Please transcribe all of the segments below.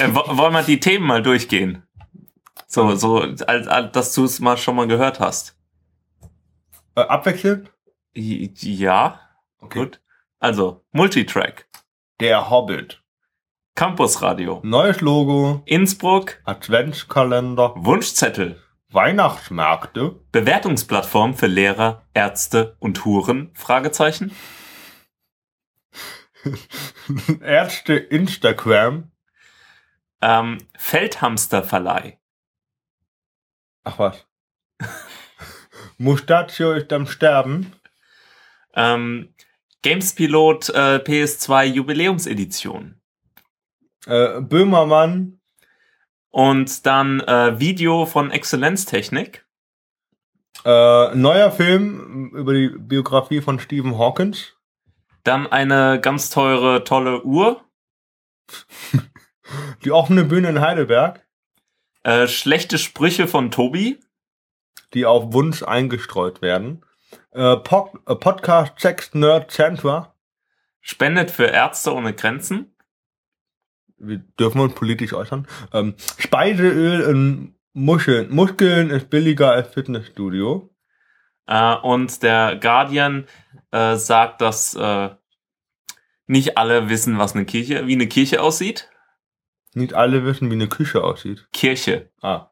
Äh, wo- wollen wir die Themen mal durchgehen? So, so, dass du es mal schon mal gehört hast. Äh, abwechselnd? Ja, Okay. gut. Also, Multitrack, Der Hobbit. Campusradio, Neues Logo. Innsbruck, Adventskalender. Wunschzettel, Weihnachtsmärkte. Bewertungsplattform für Lehrer, Ärzte und Huren? Fragezeichen. Ärzte Instagram. Ähm, Feldhamsterverleih, Ach was. Mustachio ist am Sterben. ähm, Gamespilot äh, PS2 Jubiläumsedition Äh, Böhmermann. und dann äh, Video von Exzellenztechnik. Äh, neuer Film über die Biografie von Stephen Hawkins. Dann eine ganz teure, tolle Uhr. Die offene Bühne in Heidelberg. Äh, schlechte Sprüche von Tobi. Die auf Wunsch eingestreut werden. Äh, Pod äh, Podcast Sex Nerd Center. Spendet für Ärzte ohne Grenzen. Wir dürfen uns politisch äußern. Ähm, Speiseöl in Muscheln. Muskeln ist billiger als Fitnessstudio. Äh, und der Guardian äh, sagt, dass äh, nicht alle wissen, was eine Kirche, wie eine Kirche aussieht. Nicht alle wissen, wie eine Küche aussieht. Kirche. Ah.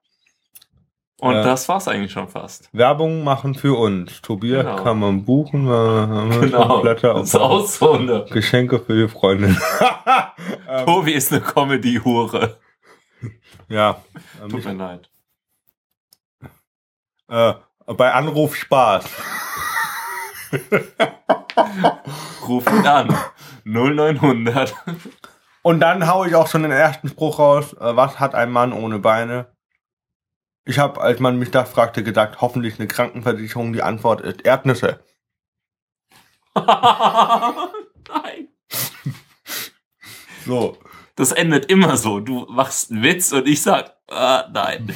Und Äh. das war's eigentlich schon fast. Werbung machen für uns. Tobias Genau. kann man buchen. Wir haben schon Blätter auf eine. Geschenke für die Freundin. ähm, Tobi ist eine Comedy-Hure. ja. Ähm, Tut mir leid. äh, bei Anruf Spaß. Ruf ihn an. 0900. Und dann hau ich auch schon den ersten Spruch raus. Äh, was hat ein Mann ohne Beine? Ich habe, als man mich das fragte, gesagt, hoffentlich eine Krankenversicherung. Die Antwort ist Erdnüsse. Nein. So. Das endet immer so. Du machst einen Witz und ich sag, ah, nein.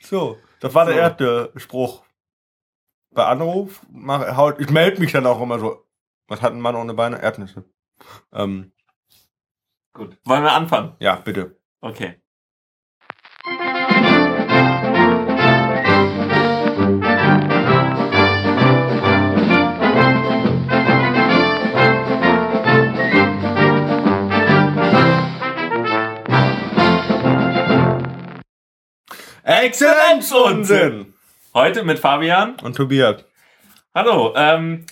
So. Das war der So. erste Spruch. Bei Anruf, mach, haut, ich melde mich dann auch immer so. Was hat ein Mann ohne Beine? Erdnüsse. Ähm, Gut. Wollen wir anfangen? ja, bitte. Okay. Exzellenzunsinn! Heute mit Fabian. Und Tobias. Hallo. Ähm,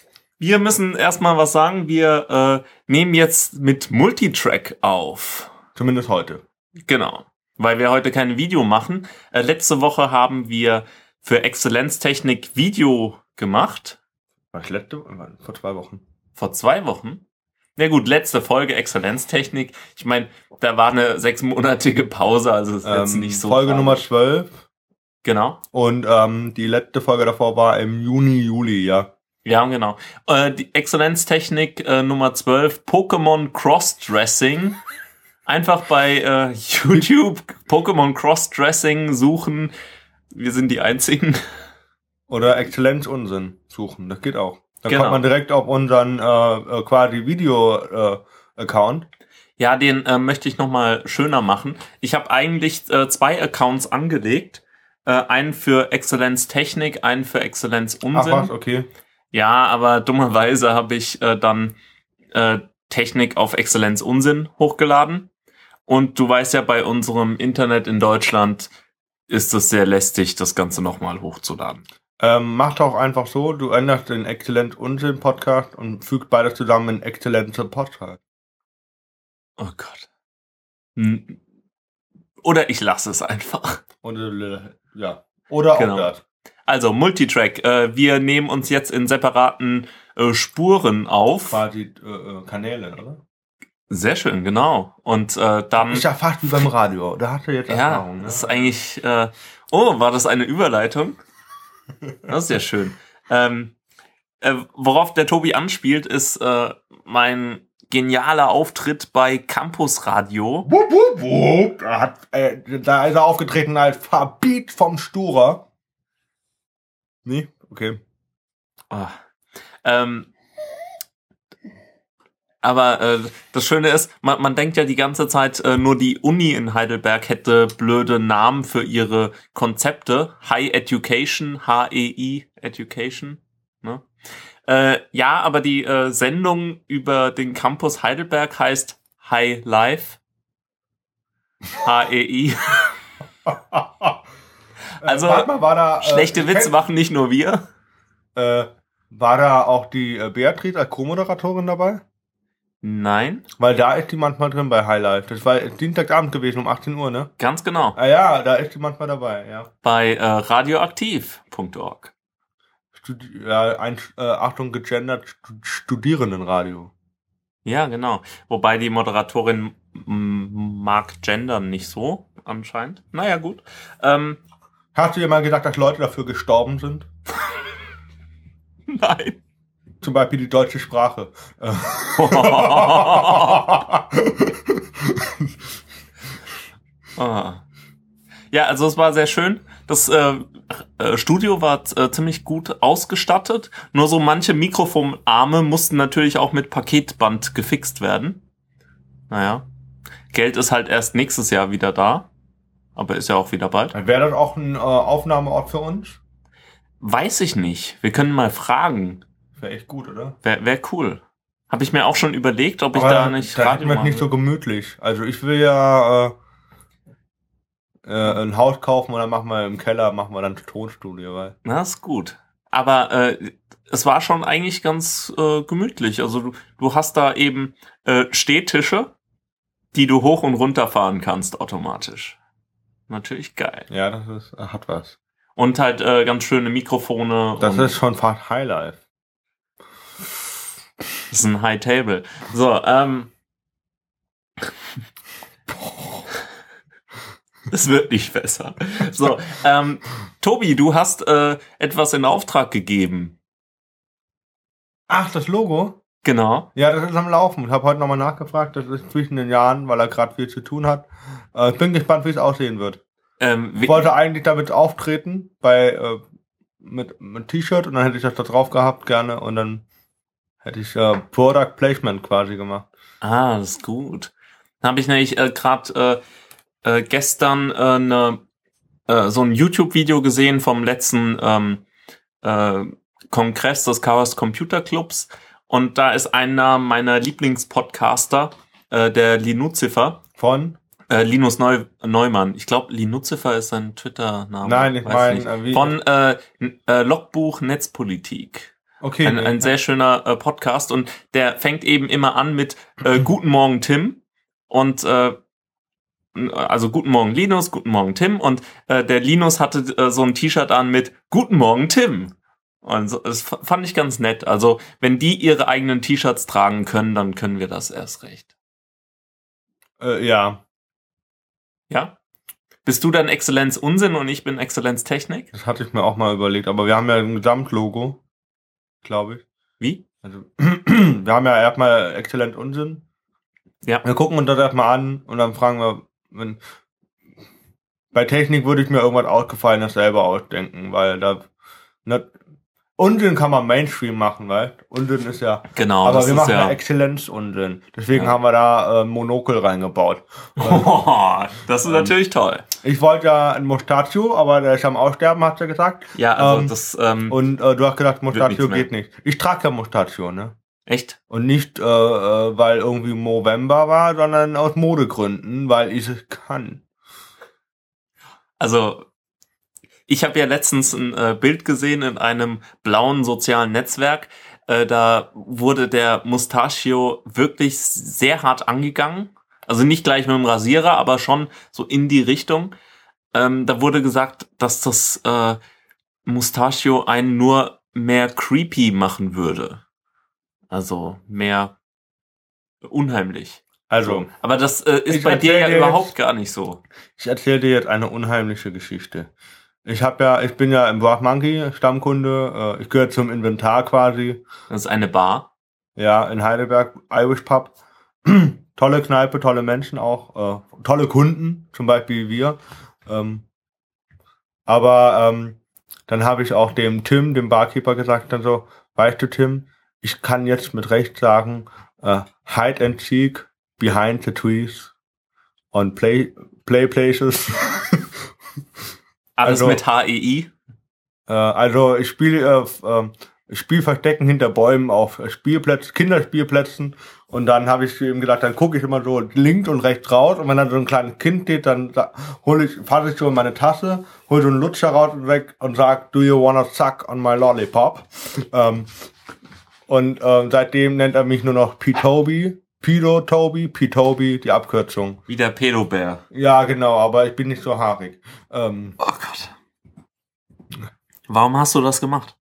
wir müssen erstmal was sagen. Wir äh, nehmen jetzt mit Multitrack auf. Zumindest heute. Genau. Weil wir heute kein Video machen. Äh, letzte Woche haben wir für Exzellenztechnik Video gemacht. Was letzte? Vor zwei Wochen. Vor zwei Wochen. Na gut, letzte Folge Exzellenztechnik. Ich meine, da war eine sechsmonatige Pause, also ist jetzt Ähm, nicht so. Folge tragisch. Nummer 12. Genau. Und ähm, die letzte Folge davor war im Juni, Juli, ja. Ja, genau. Äh, die Exzellenztechnik äh, Nummer 12, Pokémon Crossdressing. Einfach bei äh, YouTube Pokémon Crossdressing suchen. Wir sind die einzigen. Oder Exzellenzunsinn suchen. Das geht auch. Dann Genau. kommt man direkt auf unseren äh, äh, quasi Video-Account. Ja, den äh, möchte ich nochmal schöner machen. Ich habe eigentlich äh, zwei Accounts angelegt. Äh, einen für Exzellenztechnik, einen für Ach Exzellenzunsinn. was, okay. Ja, aber dummerweise habe ich äh, dann äh, Technik auf Exzellenz Unsinn hochgeladen. Und du weißt ja, bei unserem Internet in Deutschland ist es sehr lästig, das Ganze nochmal hochzuladen. Ähm, mach doch einfach so, du änderst den Exzellenz-Unsinn-Podcast und fügst beides zusammen in Exzellenz-Podcast. Oh Gott. Hm. Oder ich lasse es einfach. Und äh, ja. Oder Genau. auch das. Also Multitrack. Äh, wir nehmen uns jetzt in separaten äh, Spuren auf. Quasi äh, äh, Kanäle, oder? Sehr schön, genau. Und äh, dann. Ja fast wie beim Radio. Da hast du jetzt Ja, Erfahrung. Ne? das ist eigentlich. Äh, oh, war das eine Überleitung? Das ist ja schön. Ähm, äh, worauf der Tobi anspielt, ist äh, mein genialer Auftritt bei Campus Radio. Wupp, wupp, wupp. Da, hat, äh, da ist er aufgetreten als Verbiet vom Sturer. Nee? Okay. Ah. Ähm, Aber äh, das Schöne ist, man, man denkt ja die ganze Zeit, äh, nur die Uni in Heidelberg hätte blöde Namen für ihre Konzepte. High Education, H-E-I Education. Ne? Äh, ja, aber die äh, Sendung über den Campus Heidelberg heißt High Life. H-E-I. also, Warte war da, äh, schlechte Witze machen nicht nur wir. Äh, war da auch die äh, Beatrice als Co-Moderatorin dabei? Nein, Weil da ist die manchmal drin bei Highlife. Das war Dienstagabend gewesen um 18 Uhr, ne? ganz genau. Ah ja, da ist die manchmal dabei, ja. Bei äh, radioaktiv.org. Studi ja ein, äh, Achtung, gegendert Stu- Studierendenradio. Ja, genau. Wobei die Moderatorin mag gendern nicht so, anscheinend. Naja, gut. Ähm, Hast du dir mal gesagt, dass Leute dafür gestorben sind? nein. Zum Beispiel die deutsche Sprache. Ah. Ja, also es war sehr schön. Das äh, äh, Studio war äh, ziemlich gut ausgestattet. Nur so manche Mikrofonarme mussten natürlich auch mit Paketband gefixt werden. Naja. Geld ist halt erst nächstes Jahr wieder da. Aber ist ja auch wieder bald. Wäre das auch ein äh, Aufnahmeort für uns? Weiß ich nicht. Wir können mal fragen. Wäre echt gut, oder? Wäre wär cool. Habe ich mir auch schon überlegt, ob ich Aber da nicht da es machen nicht so gemütlich. Also ich will ja äh, äh, ein Haus kaufen und dann machen wir im Keller, machen wir dann Tonstudio, weil. Na, ist gut. Aber äh, es war schon eigentlich ganz äh, gemütlich. Also du, du hast da eben äh, Stehtische, die du hoch und runter fahren kannst automatisch. Natürlich geil. Ja, das ist, äh, hat was. Und halt äh, ganz schöne Mikrofone. Das ist schon fast Highlife. das ist ein High Table. So, ähm. Es wird nicht besser. So, ähm, Tobi, du hast äh, etwas in Auftrag gegeben. Ach, das Logo? Genau. Ja, das ist am Laufen. Ich habe heute nochmal nachgefragt. Das ist zwischen den Jahren, weil er gerade viel zu tun hat. Äh, ich bin gespannt, wie es aussehen wird. Ähm, Ich wollte eigentlich damit auftreten bei äh, mit, mit T-Shirt und dann hätte ich das da drauf gehabt gerne und dann hätte ich äh, Product Placement quasi gemacht. Ah, das ist gut. Dann habe ich nämlich äh, gerade äh, äh, gestern äh, ne, äh, so ein YouTube-Video gesehen vom letzten ähm, äh, Kongress des Chaos Computer Clubs und da ist einer meiner Lieblingspodcaster, äh, der Linuzifer, Von? äh, Linus Neu Neumann. Ich glaube, Linuzifer ist sein Twitter-Name. Nein, ich Weiß meine, nicht. äh, Von äh, äh, Logbuch Netzpolitik. Okay. Ein, nee. ein sehr schöner äh, Podcast und der fängt eben immer an mit äh, Guten Morgen Tim und äh, also Guten Morgen Linus, Guten Morgen Tim und äh, der Linus hatte äh, so ein T-Shirt an mit Guten Morgen Tim. Und das fand ich ganz nett. Also wenn die ihre eigenen T-Shirts tragen können, dann können wir das erst recht. äh, ja, Ja? Bist du dann Exzellenz Unsinn und ich bin Exzellenz Technik? das hatte ich mir auch mal überlegt. Aber wir haben ja ein Gesamtlogo, glaube ich. Wie? Also, wir haben ja erstmal exzellent Unsinn. Ja. Wir gucken uns das erstmal an und dann fragen wir, wenn, bei Technik würde ich mir irgendwas Ausgefallenes selber ausdenken, weil da, ne, Unsinn kann man Mainstream machen, weil Unsinn ist ja, Genau, aber wir machen ja ja. Exzellenz Unsinn. Deswegen Ja. haben wir da äh, Monokel reingebaut. das ist natürlich toll. Ich wollte ja ein Mustachio, aber der ist am Aussterben, hast du gesagt. Ja, also Ähm, das ähm, Und äh, du hast gesagt, Mustachio geht nicht. Ich trage ja Mustachio, ne? echt. Und nicht, äh, äh, weil irgendwie November war, sondern aus Modegründen, weil ich es kann. Also, ich habe ja letztens ein äh, Bild gesehen in einem blauen sozialen Netzwerk. Äh, da wurde der Mustachio wirklich sehr hart angegangen. Also nicht gleich mit dem Rasierer, aber schon so in die Richtung. Ähm, da wurde gesagt, dass das äh, Mustachio einen nur mehr creepy machen würde. Also mehr unheimlich. Also, So. Aber das äh, ist bei dir ja dir überhaupt jetzt- gar nicht so. ich erzähle dir jetzt eine unheimliche Geschichte. Ich habe ja, ich bin ja im Brav Monkey Stammkunde. Äh, ich gehöre zum Inventar quasi. Das ist eine Bar. Ja, in Heidelberg, Irish Pub. tolle Kneipe, tolle Menschen auch, äh, tolle Kunden, zum Beispiel wir. Ähm, aber ähm, dann habe ich auch dem Tim, dem Barkeeper, gesagt, dann so, weißt du, Tim, ich kann jetzt mit Recht sagen, äh, Hide and Seek, Behind the Trees und Play, play Places. Alles Also- mit HEI. Äh, also ich spiele äh, äh, ich spiele Verstecken hinter Bäumen auf Spielplätzen, Kinderspielplätzen und dann habe ich eben gedacht, dann gucke ich immer so links und rechts raus und wenn dann so ein kleines Kind steht, dann sa- hole ich, fasse ich so in meine Tasse, hole so einen Lutscher raus und weg und sag, do you wanna suck on my lollipop? ähm, und ähm, seitdem nennt er mich nur noch P-Toby, Pido Toby, P-Toby, die Abkürzung. Wie der Pedobär. Ja, genau, aber ich bin nicht so haarig. Ähm, Oh Gott. Warum hast du das gemacht?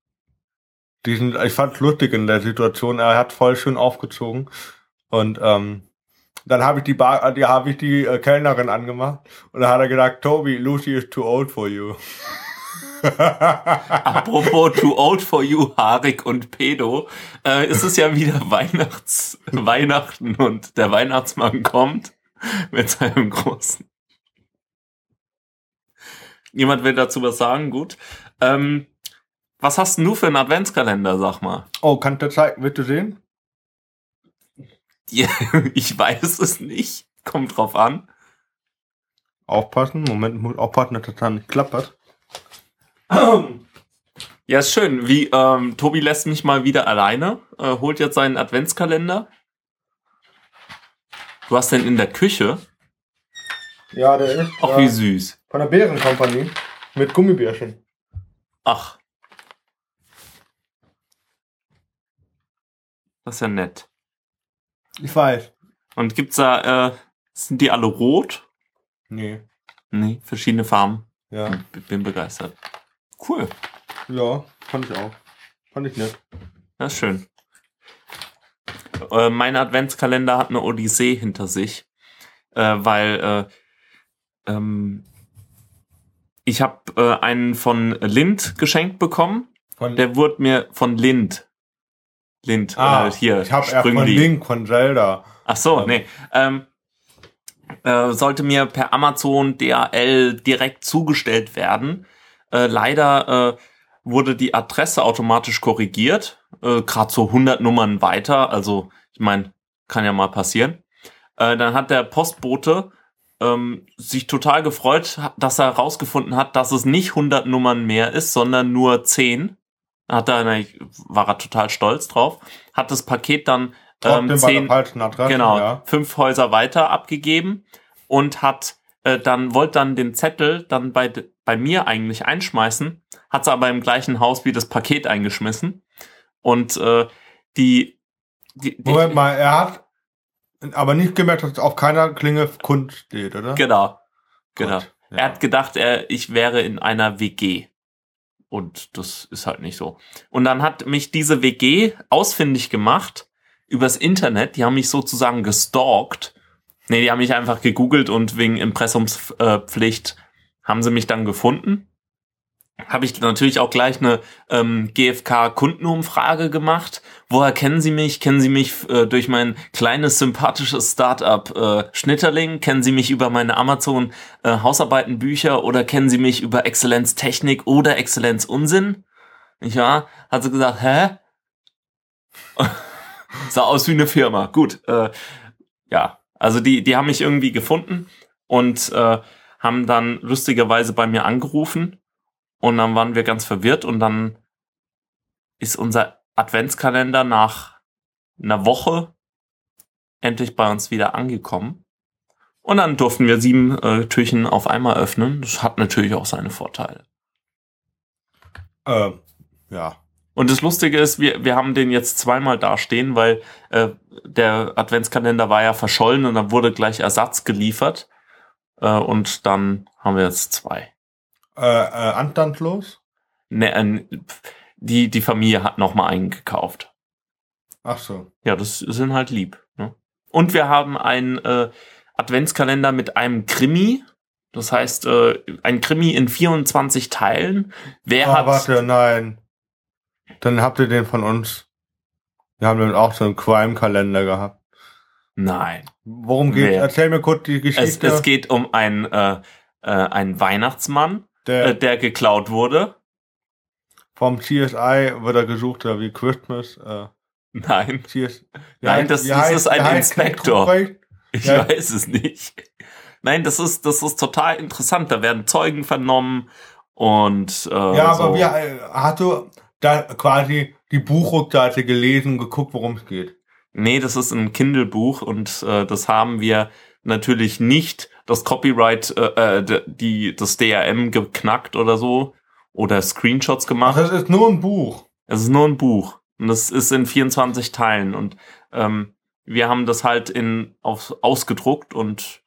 diesen, ich fand's lustig in der Situation. Er hat voll schön aufgezogen und ähm, dann habe ich die Bar, die habe ich die äh, Kellnerin angemacht und dann hat er gesagt, Toby, Lucy is too old for you. Apropos Too Old for You, Harik und Pedo, äh, ist es ja wieder Weihnachts Weihnachten und der Weihnachtsmann kommt mit seinem großen. Jemand will dazu was sagen? Gut. Ähm, was hast denn du für einen Adventskalender, sag mal? Oh, kannst du zeigen? Willst du sehen? Ja, ich weiß es nicht. Kommt drauf an. Aufpassen, Moment, muss aufpassen, dass das dann nicht klappert. Ja, ist schön. Wie ähm, Tobi lässt mich mal wieder alleine, äh, holt jetzt seinen Adventskalender. Du hast den in der Küche. Ja, der ist Ach, äh, wie süß. von der Bärenkompanie mit Gummibärchen. Ach. Das ist ja nett. Ich weiß. Und gibt's da, äh, sind die alle rot? Nee. Nee, verschiedene Farben. Ja. B- Bin begeistert. Cool. Ja, fand ich auch. Fand ich nett. Das ist schön. Äh, mein Adventskalender hat eine Odyssee hinter sich, äh, weil äh, ähm, ich habe äh, einen von Lind geschenkt bekommen. Von, Der wurde mir von Lind. Lind, ah, äh, hier, ich habe erst von. Link, von Zelda. Ach so, Ähm. nee. Ähm, äh, sollte mir per Amazon DHL direkt zugestellt werden. Äh, leider äh, wurde die Adresse automatisch korrigiert, äh, gerade so 100 Nummern weiter. Also ich meine, kann ja mal passieren. Äh, dann hat der Postbote ähm, sich total gefreut, dass er herausgefunden hat, dass es nicht 100 Nummern mehr ist, sondern nur 10. Hat er, war er total stolz drauf. Hat das Paket dann ähm, bei der 10, falschen Adresse. genau, Ja. fünf Häuser weiter abgegeben und hat äh, dann wollte dann den Zettel dann bei bei mir eigentlich einschmeißen, hat es aber im gleichen Haus wie das Paket eingeschmissen. Und äh, die, die, die Moment mal, er hat aber nicht gemerkt, dass auf keiner Klinge Kunst steht, oder? genau genau. Gut, ja. er hat gedacht er ich wäre in einer WG und das ist halt nicht so. Und dann hat mich diese WG ausfindig gemacht übers Internet. Die haben mich sozusagen gestalkt Nee, die haben mich einfach gegoogelt und wegen Impressumspflicht haben sie mich dann gefunden. Habe ich natürlich auch gleich eine ähm, GfK-Kundenumfrage gemacht. Woher kennen Sie mich? Kennen Sie mich äh, durch mein kleines sympathisches Startup äh, Schnitterling? Kennen Sie mich über meine Amazon äh, Hausarbeitenbücher oder kennen Sie mich über Exzellenz Technik oder Exzellenz Unsinn? Ja, hat sie gesagt, hä? Sah aus wie eine Firma. Gut, äh, ja, also die, die haben mich irgendwie gefunden und äh, haben dann lustigerweise bei mir angerufen und dann waren wir ganz verwirrt und dann ist unser Adventskalender nach einer Woche endlich bei uns wieder angekommen. Und dann durften wir sieben äh, Türchen auf einmal öffnen. Das hat natürlich auch seine Vorteile. Äh, ja. Und das Lustige ist, wir, wir haben den jetzt zweimal dastehen, weil äh, der Adventskalender war ja verschollen und dann wurde gleich Ersatz geliefert. Äh, und dann haben wir jetzt zwei. Äh, äh, anstandslos? Ne, äh, die, die Familie hat noch mal einen gekauft. Ach so. Ja, das sind halt lieb. Ne? Und wir haben einen äh, Adventskalender mit einem Krimi. Das heißt, äh, ein Krimi in 24 Teilen. Wer Ah, hat... warte, nein. Dann habt ihr den von uns. Wir haben dann auch so einen Crime-Kalender gehabt. Nein. Worum geht's? Wer? Erzähl mir kurz die Es, Geschichte. es geht um einen, äh, äh, einen Weihnachtsmann, der, äh, der geklaut wurde. vom CSI wird er gesucht, oder wie Christmas. Äh, Nein. Cheers. Nein, das- das ist ein Inspektor. Ich Ja. weiß es nicht. Nein, das ist, das ist total interessant. Da werden Zeugen vernommen und äh, Ja, aber so. wie, äh, du da quasi die Buchrückseite gelesen und geguckt, worum es geht? Nee, das ist ein Kindle-Buch und äh, das haben wir natürlich nicht das Copyright, äh, äh, die, das DRM geknackt oder so oder Screenshots Ach, gemacht. das ist nur ein Buch. Es ist nur ein Buch und das ist in 24 Teilen und ähm, wir haben das halt in auf, ausgedruckt und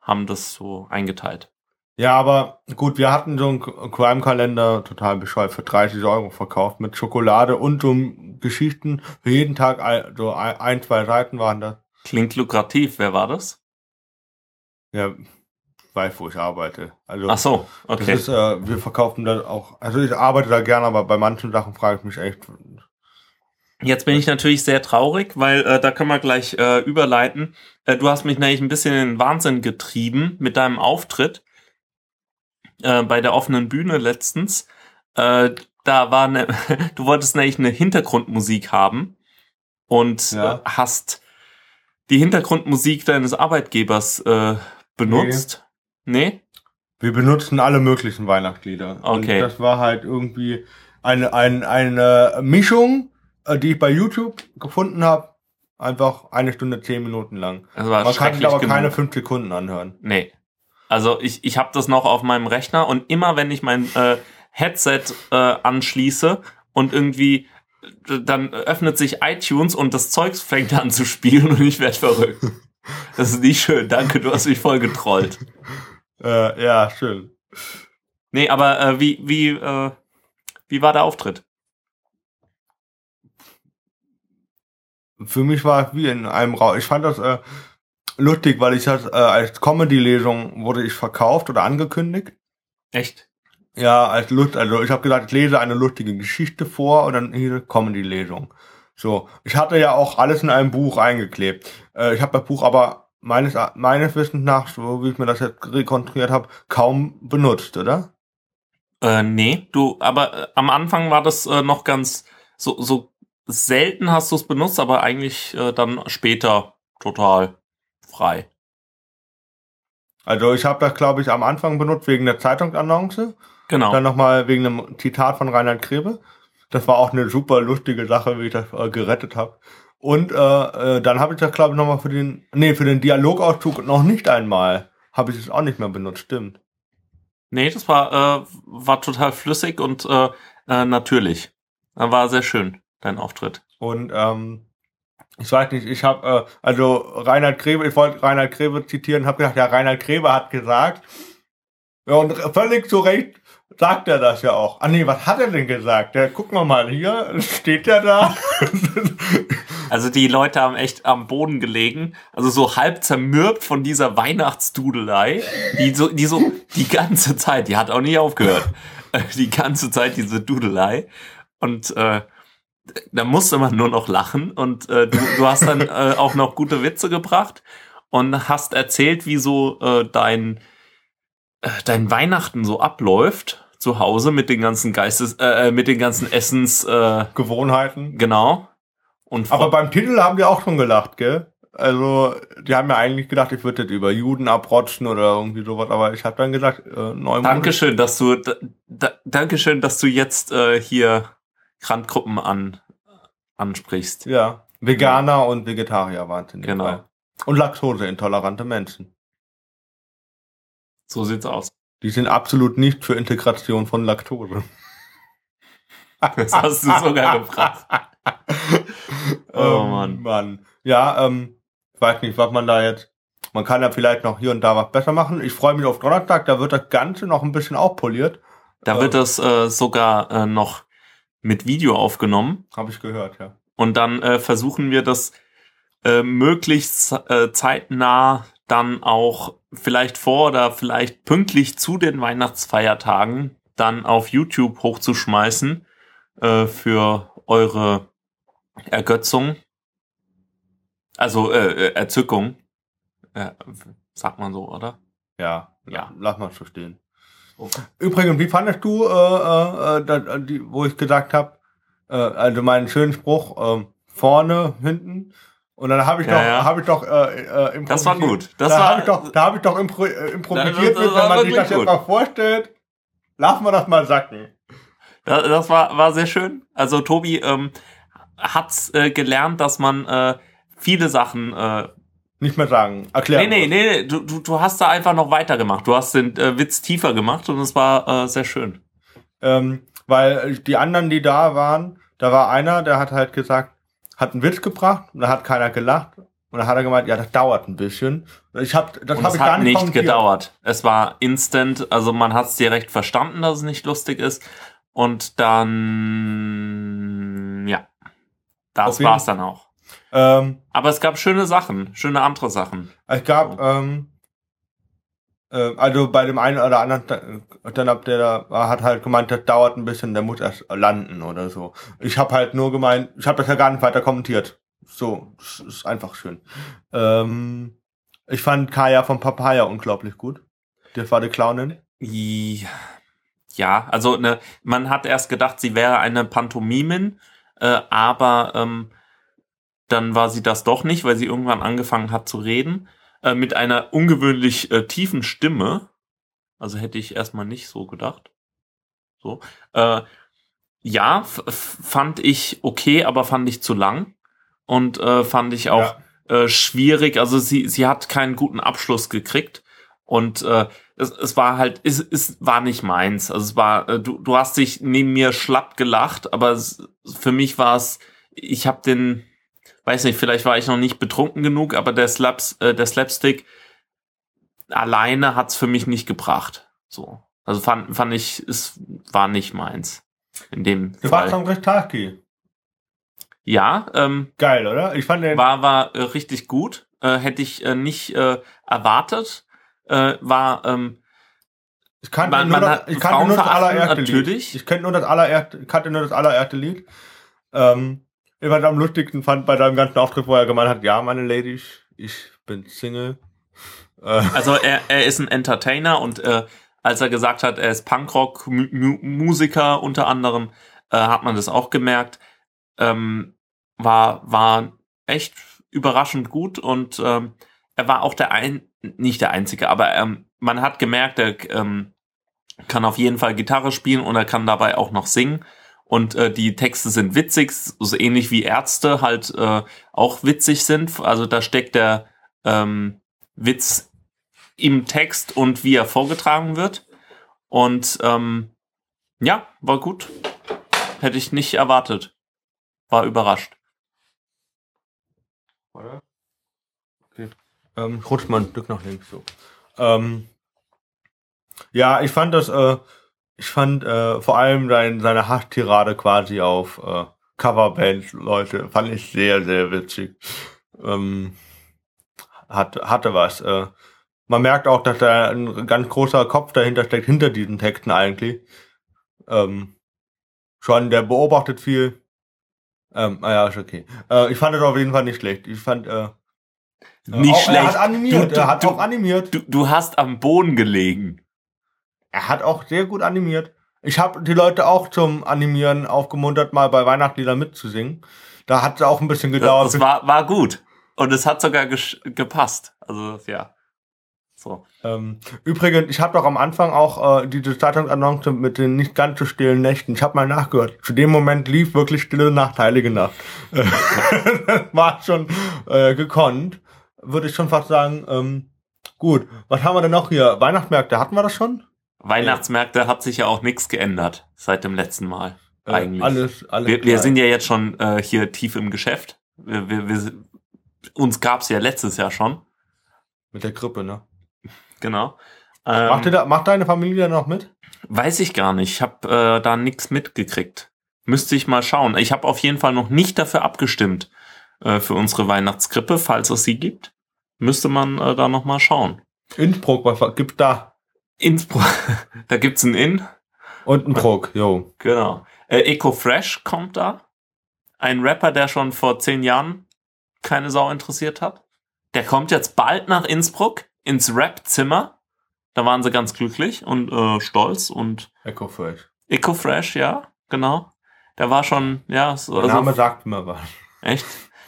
haben das so eingeteilt. Ja, aber gut, wir hatten so einen Crime-Kalender total bescheuert für 30 Euro verkauft mit Schokolade und so Geschichten für jeden Tag ein, so ein, zwei Seiten waren das. Klingt lukrativ. Wer war das? Ja, weiß, wo ich arbeite. Also Ach so, das okay. ist, äh, wir verkaufen da auch, also ich arbeite da gerne, aber bei manchen Sachen frage ich mich echt, Jetzt bin ich natürlich sehr traurig, weil äh, da können wir gleich äh, überleiten. Äh, du hast mich nämlich ein bisschen in den Wahnsinn getrieben mit deinem Auftritt äh, bei der offenen Bühne letztens. Äh, da war ne, du wolltest nämlich eine Hintergrundmusik haben und Ja. äh, hast die Hintergrundmusik deines Arbeitgebers äh, benutzt. Nee? wir benutzen alle möglichen Weihnachtslieder. Okay. Und das war halt irgendwie eine, eine, eine Mischung, äh, die ich bei YouTube gefunden habe. Einfach eine Stunde, zehn Minuten lang. Das war Man kann sich aber genug. keine fünf Sekunden anhören. Nee. Also ich, ich habe das noch auf meinem Rechner und immer wenn ich mein äh, Headset äh, anschließe und irgendwie äh, dann öffnet sich iTunes und das Zeugs fängt an zu spielen und ich werde verrückt. Das ist nicht schön. Danke, du hast mich voll getrollt. Äh, ja, schön. Nee, aber äh, wie, wie, äh, wie war der Auftritt? Für mich war es wie in einem Raum. Ich fand das äh, lustig, weil ich das äh, als Comedy-Lesung wurde ich verkauft oder angekündigt. Echt? Ja, als Lust, also ich habe gesagt, ich lese eine lustige Geschichte vor und dann hier Comedy-Lesung. So, ich hatte ja auch alles in einem Buch eingeklebt. Äh, ich habe das Buch aber meines meines Wissens nach, so wie ich mir das jetzt rekonstruiert habe, kaum benutzt, oder? Äh, nee, du, aber äh, am Anfang war das äh, noch ganz so, so selten hast du es benutzt, aber eigentlich äh, dann später total frei. Also ich habe das, glaube ich, am Anfang benutzt wegen der Zeitungsannonce. Genau. Dann nochmal wegen einem Zitat von Reinhard Grebe. Das war auch eine super lustige Sache, wie ich das äh, gerettet habe. Und äh, äh, dann habe ich das, glaube ich, nochmal für den, nee, für den Dialogauszug noch nicht einmal. Habe ich es auch nicht mehr benutzt, stimmt. Nee, das war, äh, war total flüssig und äh, äh, natürlich. War sehr schön, dein Auftritt. Und ähm, ich weiß nicht, ich habe, äh, also Reinhard Grebe, ich wollte Reinhard Grebe zitieren, habe gedacht, ja, Reinhard Grebe hat gesagt, ja, und völlig zu Recht sagt er das ja auch. Ah nee, was hat er denn gesagt? Ja, gucken wir mal hier, steht der da? Also die Leute haben echt am Boden gelegen, also so halb zermürbt von dieser Weihnachtsdudelei, die so, die so die ganze Zeit, die hat auch nicht aufgehört, die ganze Zeit diese Dudelei und äh, da musste man nur noch lachen und äh, du, du hast dann äh, auch noch gute Witze gebracht und hast erzählt, wie so äh, dein äh, dein Weihnachten so abläuft zu Hause mit den ganzen Geistes äh, mit den ganzen Essens äh, Gewohnheiten. genau und Aber beim Titel haben die auch schon gelacht, gell? Also, die haben ja eigentlich gedacht, ich würde das über Juden abrotschen oder irgendwie sowas, aber ich habe dann gesagt, äh, Neumond. Dankeschön, dass du da, Dankeschön, dass du jetzt äh, hier Randgruppen an ansprichst. Ja, Veganer und Vegetarier waren es in dem Genau. Fall. Und laktoseintolerante Menschen. So sieht's aus. Die sind absolut nicht für Integration von Laktose. Das hast du sogar gebracht. Oh Ähm, Mann. Mann. Ja, ähm, ich weiß nicht, was man da jetzt. Man kann ja vielleicht noch hier und da was besser machen. Ich freue mich auf Donnerstag, da wird das Ganze noch ein bisschen aufpoliert. Da wird das äh, sogar äh, noch mit Video aufgenommen Habe ich gehört, ja. und dann äh, versuchen wir das äh, möglichst äh, zeitnah dann auch vielleicht vor oder vielleicht pünktlich zu den Weihnachtsfeiertagen dann auf YouTube hochzuschmeißen äh, für eure Ergötzung, also äh, äh, Erzückung, äh, sagt man so, oder? Ja, Ja. lass mal so stehen. Übrigens, wie fandest du, äh, äh, äh, da, die, wo ich gesagt habe, äh, also meinen schönen Spruch, äh, vorne, hinten. Und dann habe ich, Ja, doch, ja. habe ich doch äh, äh, improvisiert. Das war gut. Das da habe ich doch, da habe ich doch impro äh, improvisiert, Das- das wenn man sich das jetzt gut. mal vorstellt. Lassen wir das mal sacken. Das, das war, war sehr schön. Also Tobi ähm, hat äh, gelernt, dass man äh, viele Sachen. Äh, Nicht mehr sagen. Erklären. nee, nee, nee, nee, du, du, du hast da einfach noch weitergemacht. Du hast den äh, Witz tiefer gemacht und es war äh, sehr schön. Ähm, weil die anderen, die da waren, da war einer, der hat halt gesagt, hat einen Witz gebracht und da hat keiner gelacht. Und dann hat er gemeint, ja, das dauert ein bisschen. Ich hab, das Und habe es ich gar hat nicht nicht kommentiert. gedauert. Es war instant, also man hat es direkt verstanden, dass es nicht lustig ist. Und dann, ja, das war's dann auch. Ähm, Aber es gab schöne Sachen, schöne andere Sachen. es gab, ähm, äh, also bei dem einen oder anderen, äh, dann ab der da hat halt gemeint, das dauert ein bisschen, der muss erst landen oder so. Ich habe halt nur gemeint, ich habe das ja gar nicht weiter kommentiert. So, ist einfach schön. Ähm, ich fand Kaya von Papaya unglaublich gut. Das war die Clownin. Ja, also ne, man hat erst gedacht, sie wäre eine Pantomimin, äh, aber ähm, dann war sie das doch nicht, weil sie irgendwann angefangen hat zu reden, äh, mit einer ungewöhnlich äh, tiefen Stimme. Also hätte ich erstmal nicht so gedacht. So. Äh, ja, fand ich okay, aber fand ich zu lang. Und äh, fand ich auch Ja. äh, schwierig. Also sie, sie hat keinen guten Abschluss gekriegt. Und äh, es, es war halt, es, es war nicht meins. Also es war, äh, du, du hast dich neben mir schlapp gelacht, aber es, für mich war es, ich habe den, weiß nicht, vielleicht war ich noch nicht betrunken genug, aber der Slaps, äh, der Slapstick alleine hat's für mich nicht gebracht. So. Also fand, fand ich, es war nicht meins. In dem Du warst Fall. am Restaki. Ja, ähm, Geil, oder? Ich fand den, war war äh, richtig gut äh, hätte ich äh, nicht äh, erwartet äh, war ähm, ich kannte man- nur, man das, ich kannte nur das allererste natürlich. Lied. Ich kannte nur das allererste, kannte nur das allererste Lied. Ähm, ich am lustigsten fand bei deinem ganzen Auftritt, wo er gemeint hat, ja, meine Ladies, ich bin Single. Äh, also er, er ist ein Entertainer und äh, als er gesagt hat er ist Punkrock Mu Mu Musiker unter anderem äh, hat man das auch gemerkt. Ähm, war war echt überraschend gut und ähm, er war auch der ein nicht der einzige aber ähm, man hat gemerkt er ähm, kann auf jeden Fall Gitarre spielen und er kann dabei auch noch singen und äh, die Texte sind witzig so ähnlich wie Ärzte halt äh, auch witzig sind also da steckt der ähm, Witz im Text und wie er vorgetragen wird und ähm, ja war gut hätte ich nicht erwartet war überrascht Oder? Okay. Ähm, ich rutsch mal ein Stück nach links so. Ähm, ja, ich fand das, äh, ich fand äh, vor allem sein, seine Hasstirade quasi auf äh, Coverband, Leute, fand ich sehr, sehr witzig. Ähm, hat, hatte was. Äh, man merkt auch, dass da ein ganz großer Kopf dahinter steckt, hinter diesen Texten eigentlich. Ähm, schon, der beobachtet viel. Ähm, ah ja, ist okay. Äh, ich fand es auf jeden Fall nicht schlecht. Ich fand, äh, nicht auch, schlecht Er hat animiert, Du- du- er hat du- auch animiert. du, du hast am Boden gelegen Er hat auch sehr gut animiert. Ich habe die Leute auch zum Animieren aufgemuntert, mal bei Weihnachtsliedern mitzusingen. Da hat es auch ein bisschen gedauert. das war war gut und es hat sogar gepasst also ja so ähm, übrigens, ich habe doch am Anfang auch äh, diese Zeitungsannonce mit den nicht ganz so stillen Nächten. Ich habe mal nachgehört. Zu dem Moment lief wirklich stille Nacht, heilige Nacht. das war schon äh, gekonnt. Würde ich schon fast sagen. Ähm, gut, was haben wir denn noch hier? Weihnachtsmärkte, hatten wir das schon? Weihnachtsmärkte hat sich ja auch nichts geändert seit dem letzten Mal Äh, eigentlich. alles, alles. wir, wir sind ja jetzt schon äh, hier tief im Geschäft. Wir, wir, wir, uns gab's ja letztes Jahr schon. Mit der Grippe, ne? genau. Macht, ähm, da, macht deine Familie noch mit? weiß ich gar nicht. Ich habe äh, da nichts mitgekriegt. Müsste ich mal schauen. Ich habe auf jeden Fall noch nicht dafür abgestimmt äh, für unsere Weihnachtskrippe falls es sie gibt. Müsste man äh, da noch mal schauen. Innsbruck, was gibt's da? Innsbruck da gibt's ein Inn Und ein Bruck, jo. Genau. Äh, Eco Fresh kommt da. Ein Rapper, der schon vor zehn Jahren keine Sau interessiert hat. Der kommt jetzt bald nach Innsbruck ins Rap-Zimmer. Da waren sie ganz glücklich und äh, stolz. Und Echo Fresh. Eco Fresh, ja, genau. Der war schon, ja, so, Der Name also, sagt mir was. Echt?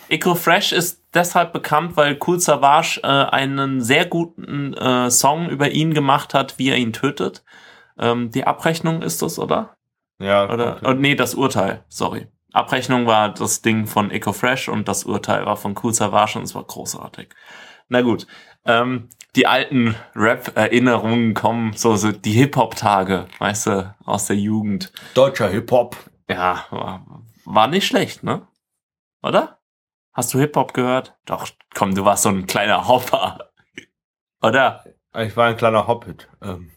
Eco Fresh ist deshalb bekannt, weil Cool Savage äh, einen sehr guten äh, Song über ihn gemacht hat, wie er ihn tötet. Ähm, die Abrechnung ist das, oder? Ja, Oder? okay. Oh, nee, das Urteil. Sorry. Abrechnung war das Ding von Eco Fresh und das Urteil war von Cool Savage und es war großartig. Na gut. Ähm, die alten Rap-Erinnerungen kommen, so, so die Hip-Hop-Tage, weißt du, aus der Jugend. Deutscher Hip-Hop. Ja, war, war nicht schlecht, ne? Oder? Hast du Hip-Hop gehört? Doch, komm, du warst so ein kleiner Hopper. Oder? Ich war ein kleiner Hobbit. Ähm,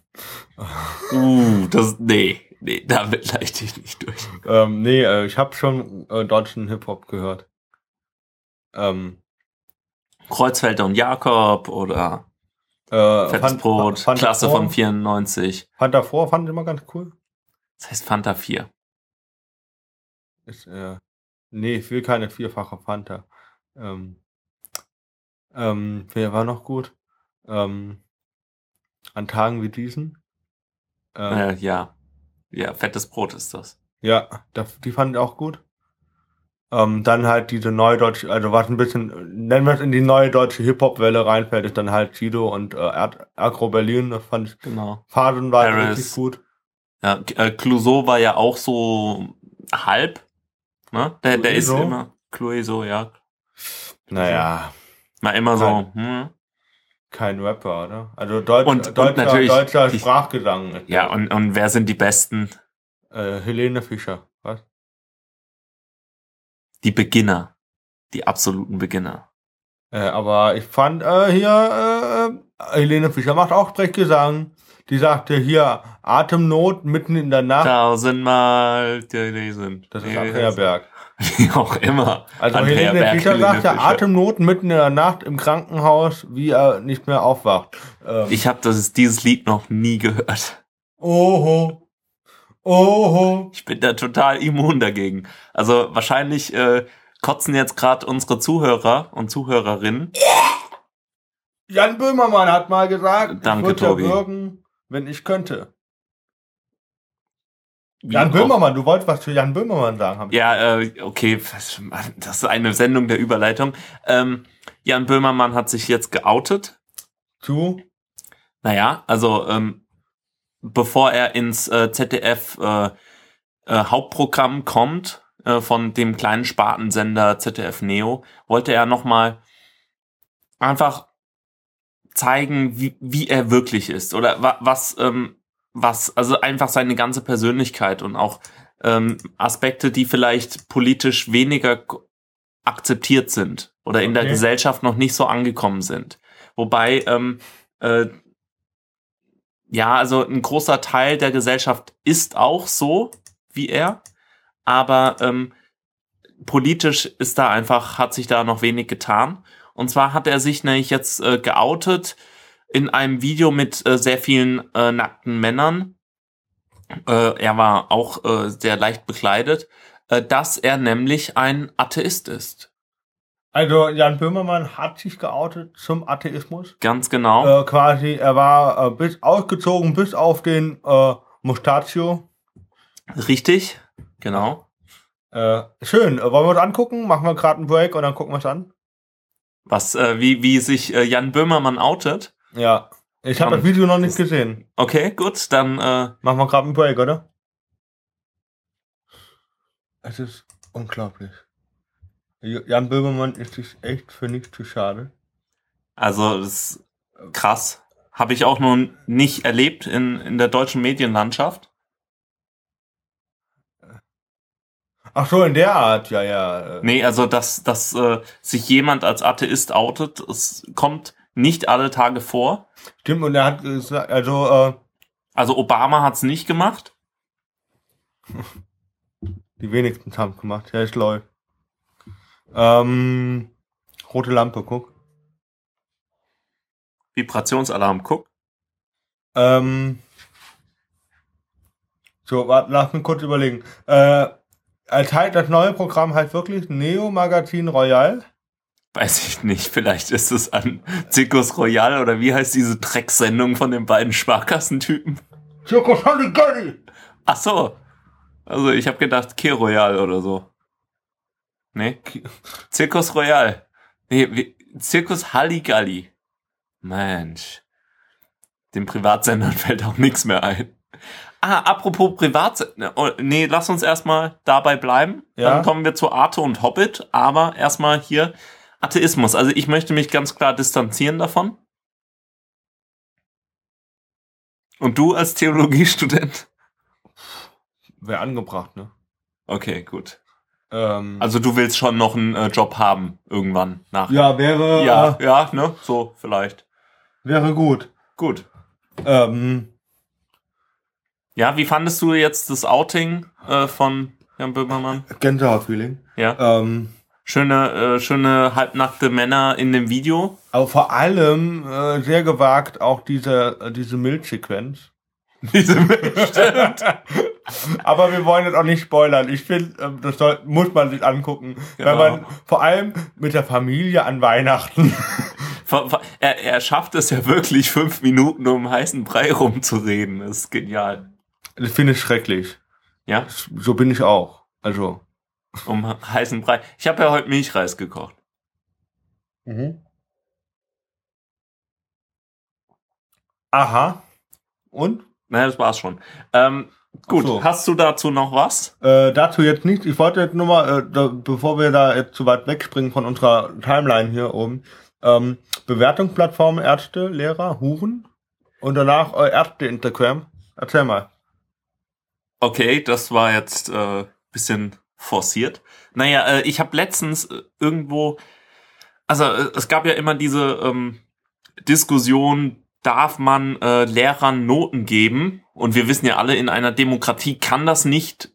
Uh, das, nee, nee, damit leite ich nicht durch. ähm, nee, äh, ich habe schon äh, deutschen Hip-Hop gehört. Ähm, Kreuzfelder und Jakob oder äh, Fettes Brot, Fanta Klasse von 94. Fanta 4 fand ich immer ganz cool. Das heißt Fanta 4. Ist, äh, nee, ich will keine vierfache Fanta. Ähm, ähm, wer war noch gut? Ähm, an Tagen wie diesen? Ähm, Äh, ja. Ja, fettes Brot ist das. Ja, da, die fand ich auch gut. Ähm, dann halt diese neue deutsche, also was ein bisschen, nennen wir es in die neue deutsche Hip-Hop-Welle reinfällt, ist dann halt Chido und äh, Erd- Agro Berlin. Das fand ich Genau. phasenweise Paris. richtig gut. Ja, äh, Clouseau war ja auch so halb. Ne? Der, der ist immer. Clouseau, ja. Naja, War immer so. Nein. Hm. kein Rapper, oder? Also Deutsch, Und- und deutscher, natürlich deutscher die- Sprachgesang. Ja, und, und wer sind die Besten? Äh, Helene Fischer, was? Die Beginner. Die absoluten Beginner. Äh, aber ich fand äh, hier, äh, äh, Helene Fischer macht auch Sprechgesang. Die sagte hier, Atemnot mitten in der Nacht. Tausendmal gelesen. Das ist Andrea Berg. Wie auch immer. Also Andrea Helene Berg, Fischer sagte. Atemnot mitten in der Nacht im Krankenhaus, wie er nicht mehr aufwacht. Ähm, Ich habe dieses Lied noch nie gehört. oho, oho. Ich bin da total immun dagegen. Also wahrscheinlich äh, kotzen jetzt gerade unsere Zuhörer und Zuhörerinnen. Jan Böhmermann hat mal gesagt, Danke, Tobi. Wenn ich könnte. Jan Böhmermann, du wolltest was zu Jan Böhmermann sagen. Hab. Ja, äh, okay, das ist eine Sendung der Überleitung. Ähm, Jan Böhmermann hat sich jetzt geoutet. Zu? Naja, also ähm, bevor er ins äh, ZDF äh, äh, Hauptprogramm kommt äh, von dem kleinen Spartensender ZDF Neo, wollte er nochmal einfach zeigen, wie, wie er wirklich ist oder wa was, ähm, was, also einfach seine ganze Persönlichkeit und auch ähm, Aspekte, die vielleicht politisch weniger akzeptiert sind oder in der Okay. Gesellschaft noch nicht so angekommen sind. Wobei, ähm, äh, ja, also ein großer Teil der Gesellschaft ist auch so wie er, aber ähm, politisch ist da einfach, hat sich da noch wenig getan. Und zwar hat er sich nämlich jetzt äh, geoutet in einem Video mit äh, sehr vielen äh, nackten Männern. Äh, er war auch äh, sehr leicht bekleidet, äh, dass er nämlich ein Atheist ist. Also Jan Böhmermann hat sich geoutet zum Atheismus. Ganz genau. Quasi, er war bis ausgezogen bis auf den Mustachio. Richtig? Genau. Äh, schön. Wollen wir uns angucken? Machen wir gerade einen Break und dann gucken wir es an. Was, äh, wie, wie sich äh, Jan Böhmermann outet. Ja. Ich habe das Video noch nicht gesehen. Okay, gut, dann äh, Machen wir gerade einen Break, oder? Es ist unglaublich. Jan Böhmermann ist sich echt für nichts zu schade. Also das ist krass. Habe ich auch nun nicht erlebt in, in der deutschen Medienlandschaft. Ach so, in der Art, ja, ja. äh, Nee, also dass, dass äh, sich jemand als Atheist outet, es kommt nicht alle Tage vor. Stimmt, und er hat gesagt, also, äh, Also Obama hat's nicht gemacht. die wenigsten haben gemacht. Ja, ist läuft. Ähm, rote Lampe, guck. Vibrationsalarm, guck. Ähm, so, warte, lass mich kurz überlegen. Äh, halt das neue Programm heißt wirklich Neo Magazin Royal. Weiß ich nicht, vielleicht ist es an Zirkus Royal oder wie heißt diese Drecksendung von den beiden Sparkassentypen? Circus Halligalli! Ach so. Also ich habe gedacht K Royal oder so. Nee. Zirkus Royal. Nee, wie, Zirkus Halligalli. Mensch. Dem Privatsendern fällt auch nichts mehr ein. Ah, apropos Privatsender. Oh, nee, lass uns erstmal dabei bleiben. Ja. Dann kommen wir zu Arte und Hobbit. Aber erstmal hier Atheismus. Also ich möchte mich ganz klar distanzieren davon. Und du als Theologiestudent? Wäre angebracht, ne? Okay, gut. Ähm, Also du willst schon noch einen äh, Job haben irgendwann nach. ja, wäre, ja, äh, ja, ne, so vielleicht. wäre gut. Gut. Ähm, Ja, wie fandest du jetzt das Outing äh, von Jan Böhmermann? Gänsehaut-Feeling. Ja, Ähm, schöne, äh, schöne halbnackte Männer in dem Video. aber vor allem äh, sehr gewagt auch diese, äh, diese Milchsequenz. Diese stimmt. Aber wir wollen jetzt auch nicht spoilern. Ich finde, ähm, das soll, muss man sich angucken. Genau. Wenn man vor allem mit der Familie an Weihnachten. Er, er schafft es ja wirklich fünf Minuten um heißen Brei rumzureden. Das ist genial. Das finde ich schrecklich. Ja, So bin ich auch. Also. um heißen Brei. Ich habe ja heute Milchreis gekocht. Aha. Und? Naja, das war's schon. Ähm, gut, so. hast du dazu noch was? Äh, dazu jetzt nicht. Ich wollte jetzt nur mal, äh, da, bevor wir da jetzt zu weit wegspringen von unserer Timeline hier oben, ähm, Bewertungsplattformen, Ärzte, Lehrer, Huren und danach äh, Ärzte Instagram. Erzähl mal. Okay, das war jetzt äh, bisschen forciert. Naja, äh, ich habe letztens äh, irgendwo, also äh, es gab ja immer diese ähm, Diskussion, darf man äh, Lehrern Noten geben? Und wir wissen ja alle, in einer Demokratie kann das nicht,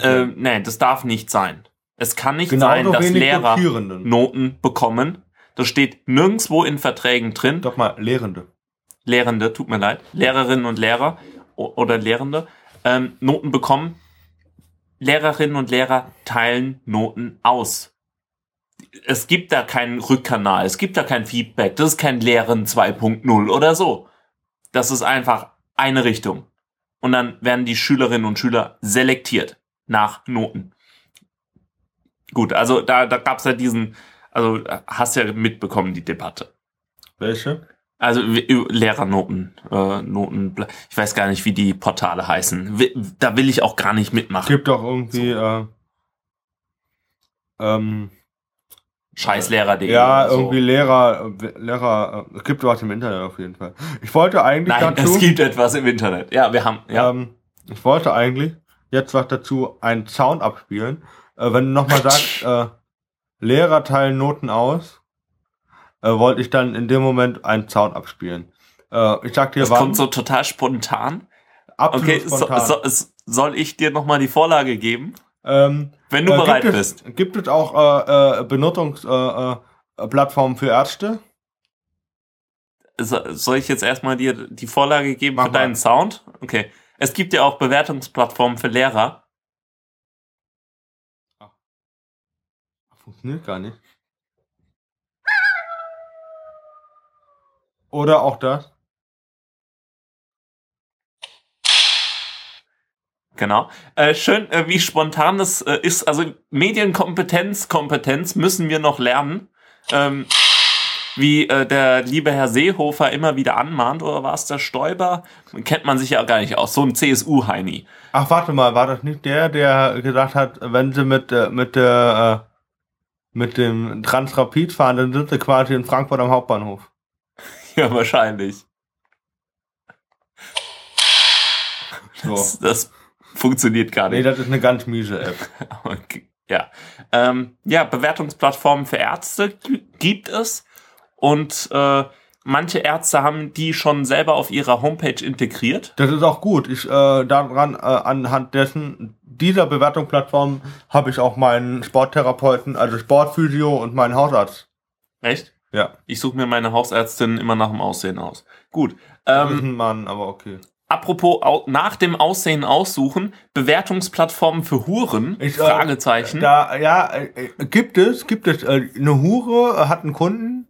äh, nee, das darf nicht sein. Es kann nicht Genauso sein, dass Lehrer. Noten bekommen. Das steht nirgendwo in Verträgen drin. Doch mal, Lehrende. Lehrende, tut mir leid, Lehrerinnen und Lehrer oder Lehrende ähm, Noten bekommen. Lehrerinnen und Lehrer teilen Noten aus. Es gibt da keinen Rückkanal, es gibt da kein Feedback, das ist kein Lehren 2.0 oder so. Das ist einfach eine Richtung. Und dann werden die Schülerinnen und Schüler selektiert nach Noten. Gut, also da, da gab es ja diesen, also hast ja mitbekommen, die Debatte. Welche? Also Lehrernoten, äh, Noten, ich weiß gar nicht, wie die Portale heißen. Da will ich auch gar nicht mitmachen. Gibt doch irgendwie, äh, ähm, Scheißlehrer.de. ja, so. irgendwie Lehrer, äh, Lehrer, äh, es gibt was im Internet auf jeden Fall. Ich wollte eigentlich Nein, dazu, es gibt etwas im Internet. Ja, wir haben, ja. ähm, ich wollte eigentlich jetzt was dazu einen Sound abspielen. Äh, wenn du nochmal sagst, äh, Lehrer teilen Noten aus, äh, wollte ich dann in dem Moment einen Sound abspielen. Äh, ich sag dir, das wann, kommt so total spontan. absolut Okay, so, spontan. so, es- soll ich dir nochmal die Vorlage geben? ähm, Wenn du Äh, bereit gibt bist. Es, gibt es auch äh, äh, Benutzungsplattformen äh, Plattformen für Ärzte? So, soll ich jetzt erstmal dir die Vorlage geben Mach für mal. deinen Sound? Okay. Es gibt ja auch Bewertungsplattformen für Lehrer. Funktioniert gar nicht. Oder auch das? Genau. Äh, schön, äh, wie spontan das äh, ist. Also Medienkompetenz, Kompetenz müssen wir noch lernen. Ähm, wie äh, der liebe Herr Seehofer immer wieder anmahnt, oder war es der Stoiber? Kennt man sich ja gar nicht aus. So ein CSU-Heini. Ach, warte mal, war das nicht der, der gesagt hat, wenn sie mit, äh, mit äh, mit dem Transrapid fahren, dann sind sie quasi in Frankfurt am Hauptbahnhof. Ja, wahrscheinlich. So. Das, das funktioniert gar Nee, nicht. das ist eine ganz miese App. Okay, Ja. Ähm, ja, Bewertungsplattformen für Ärzte gibt es. Und äh, manche Ärzte haben die schon selber auf ihrer Homepage integriert. Das ist auch gut. Ich, äh, daran, äh, anhand dessen, dieser Bewertungsplattform habe ich auch meinen Sporttherapeuten, also Sportphysio und meinen Hausarzt. Echt? Ja. Ich suche mir meine Hausärztin immer nach dem Aussehen aus. Gut. Ähm, Mann, aber okay. apropos au nach dem Aussehen aussuchen, Bewertungsplattformen für Huren? Ich, äh, Fragezeichen. Da, ja, äh, äh, gibt es, gibt es, äh, eine Hure äh, hat einen Kunden,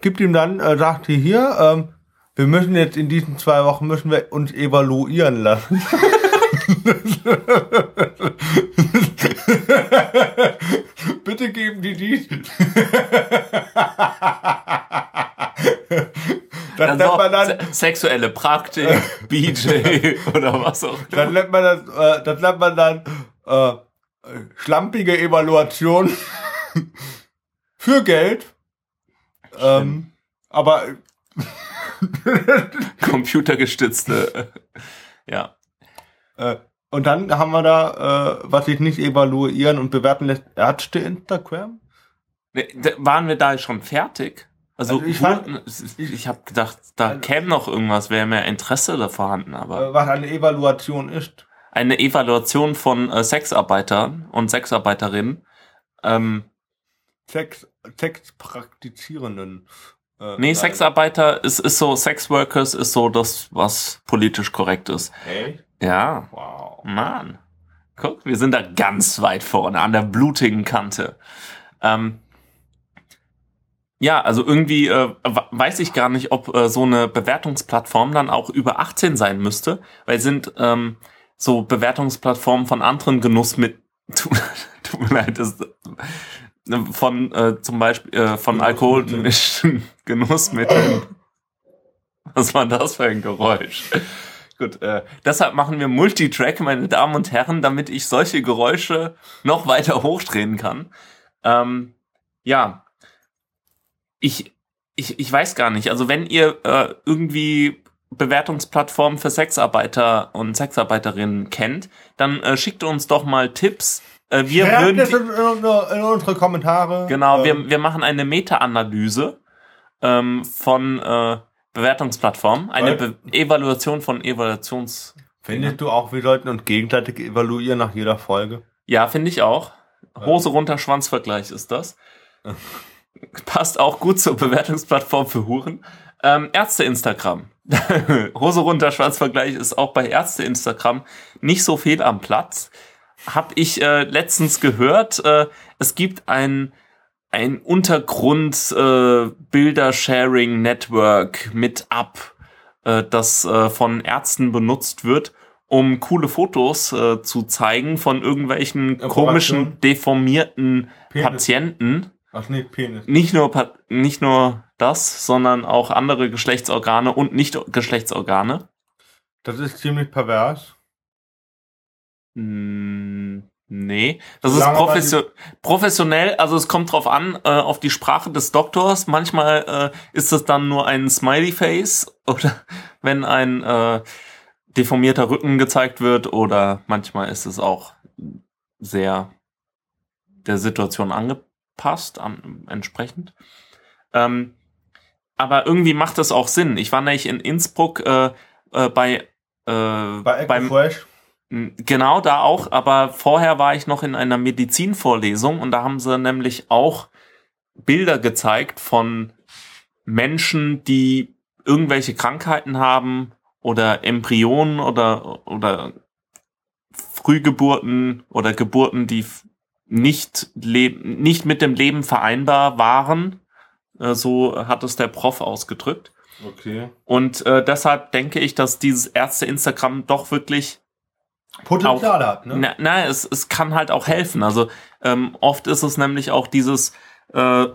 gibt ihm dann, äh, sagt sie hier, ähm, wir müssen jetzt in diesen zwei Wochen müssen wir uns evaluieren lassen. Bitte geben die die. Also nennt man dann, se- sexuelle Praktik, BJ oder was auch immer. dann nennt man das, äh, das nennt man dann äh, schlampige Evaluation für Geld. Ähm, aber Computergestützte. ja. Äh, und dann haben wir da, äh, was sich nicht evaluieren und bewerten lässt, Ärzte Instagram. Waren wir da schon fertig? Also, Also ich ich, fand- ich habe gedacht, da Also- käme noch irgendwas, wäre mehr Interesse da vorhanden, aber Äh, was eine Evaluation ist. eine Evaluation von äh, Sexarbeitern und Sexarbeiterinnen. Ähm, Sex, Sexpraktizierenden. Äh, nee. Sexarbeiter ist, ist so, Sexworkers ist so das, was politisch korrekt ist. Echt? Ja, Wow. Mann. Guck, wir sind da ganz weit vorne, an der blutigen Kante. Ähm, ja, also irgendwie äh, weiß ich gar nicht, ob äh, so eine Bewertungsplattform dann auch über 18 sein müsste, weil sind ähm, so Bewertungsplattformen von anderen Genuss mit tut, tut mir leid, das, äh, von äh, zum Beispiel äh, von alkoholischen Genussmitteln. Was war das für ein Geräusch? Gut, äh, deshalb machen wir Multitrack, meine Damen und Herren, damit ich solche Geräusche noch weiter hochdrehen kann. Ähm, ja, ich, ich, ich weiß gar nicht. Also wenn ihr äh, irgendwie Bewertungsplattformen für Sexarbeiter und Sexarbeiterinnen kennt, dann äh, schickt uns doch mal Tipps. Äh, wir Schreibt würden das in, in, in unsere Kommentare. Genau, Ähm, wir, wir machen eine Meta-Analyse ähm, von Bewertungsplattformen, eine Be Evaluation von Evaluations. Findest du auch, wir sollten uns gegenseitig evaluieren nach jeder Folge? Ja, finde ich auch. Hose runter, Schwanzvergleich ist das. Passt auch gut zur Bewertungsplattform für Huren. Ähm, Ärzte Instagram. Hose runter, Schwanzvergleich ist auch bei Ärzte Instagram nicht so viel am Platz. Hab ich äh, letztens gehört, äh, es gibt ein ein Untergrund äh, mit Up, äh, das äh, von Ärzten benutzt wird, um coole Fotos zu zeigen von irgendwelchen komischen deformierten Penis. Patienten. Ach nee, Penis. Nicht nur nicht nur das, sondern auch andere Geschlechtsorgane und nicht Geschlechtsorgane. Das ist ziemlich pervers. Nee, das ist wir mal, profession professionell, also es kommt drauf an, äh, auf die Sprache des Doktors. Manchmal äh, ist es dann nur ein Smiley Face oder wenn ein äh, deformierter Rücken gezeigt wird oder manchmal ist es auch sehr der Situation angepasst, an, entsprechend. Ähm, aber irgendwie macht das auch Sinn. Ich war nämlich in Innsbruck äh, äh, bei, äh, Bei Echo beim Fresh. Mm, Genau, da auch, aber vorher war ich noch in einer Medizinvorlesung und da haben sie nämlich auch Bilder gezeigt von Menschen, die irgendwelche Krankheiten haben oder Embryonen oder, oder Frühgeburten oder Geburten, die nicht, leb nicht mit dem Leben vereinbar waren. Äh, So hat es der Prof ausgedrückt. Okay. Und äh, deshalb denke ich, dass dieses Ärzte-Instagram doch wirklich Potenzial hat, ne? na, na es, es kann halt auch helfen. Also ähm, oft ist es nämlich auch dieses äh,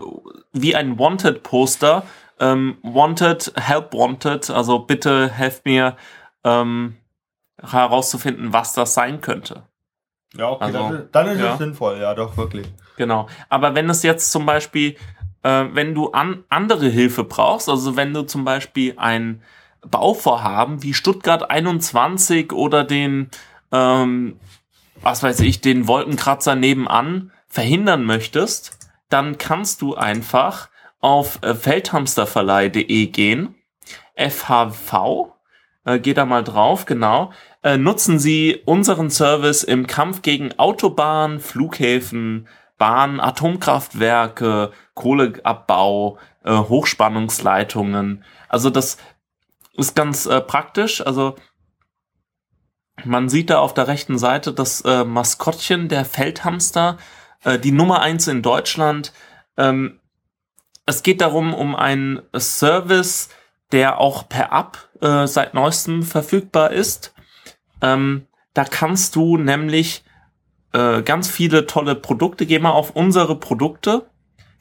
wie ein Wanted-Poster. Ähm, wanted, help wanted, also bitte helft mir ähm, herauszufinden, was das sein könnte. Ja, okay, Also, ist, dann ist ja. es sinnvoll, ja, doch, wirklich. Genau. Aber wenn es jetzt zum Beispiel, äh, wenn du an andere Hilfe brauchst, also wenn du zum Beispiel ein Bauvorhaben wie Stuttgart 21 oder den, ähm, was weiß ich, den Wolkenkratzer nebenan verhindern möchtest, dann kannst du einfach auf äh, feldhamsterverleih.de gehen, FHV, äh, geh da mal drauf, genau. Äh, nutzen Sie unseren Service im Kampf gegen Autobahnen, Flughäfen, Bahnen, Atomkraftwerke, Kohleabbau, äh, Hochspannungsleitungen. Also das ist ganz äh, praktisch. Also man sieht da auf der rechten Seite das äh, Maskottchen der Feldhamster, äh, die Nummer eins in Deutschland. Ähm, es geht darum, um einen Service, der auch per App äh, seit neuestem verfügbar ist. Ähm, da kannst du nämlich äh, ganz viele tolle Produkte. Geh mal auf unsere Produkte.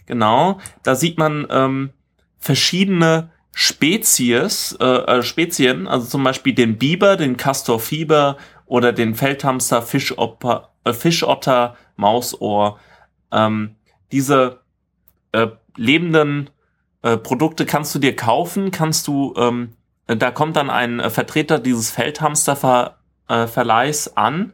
Genau, da sieht man ähm, verschiedene Spezies, äh, äh, Spezien, also zum Beispiel den Biber, den Castor Fieber oder den Feldhamster, Fischotter, äh, Fischotter Mausohr. Ähm, diese äh, lebenden äh, Produkte kannst du dir kaufen, kannst du, ähm, da kommt dann ein äh, Vertreter dieses Feldhamster-Verleihs äh, an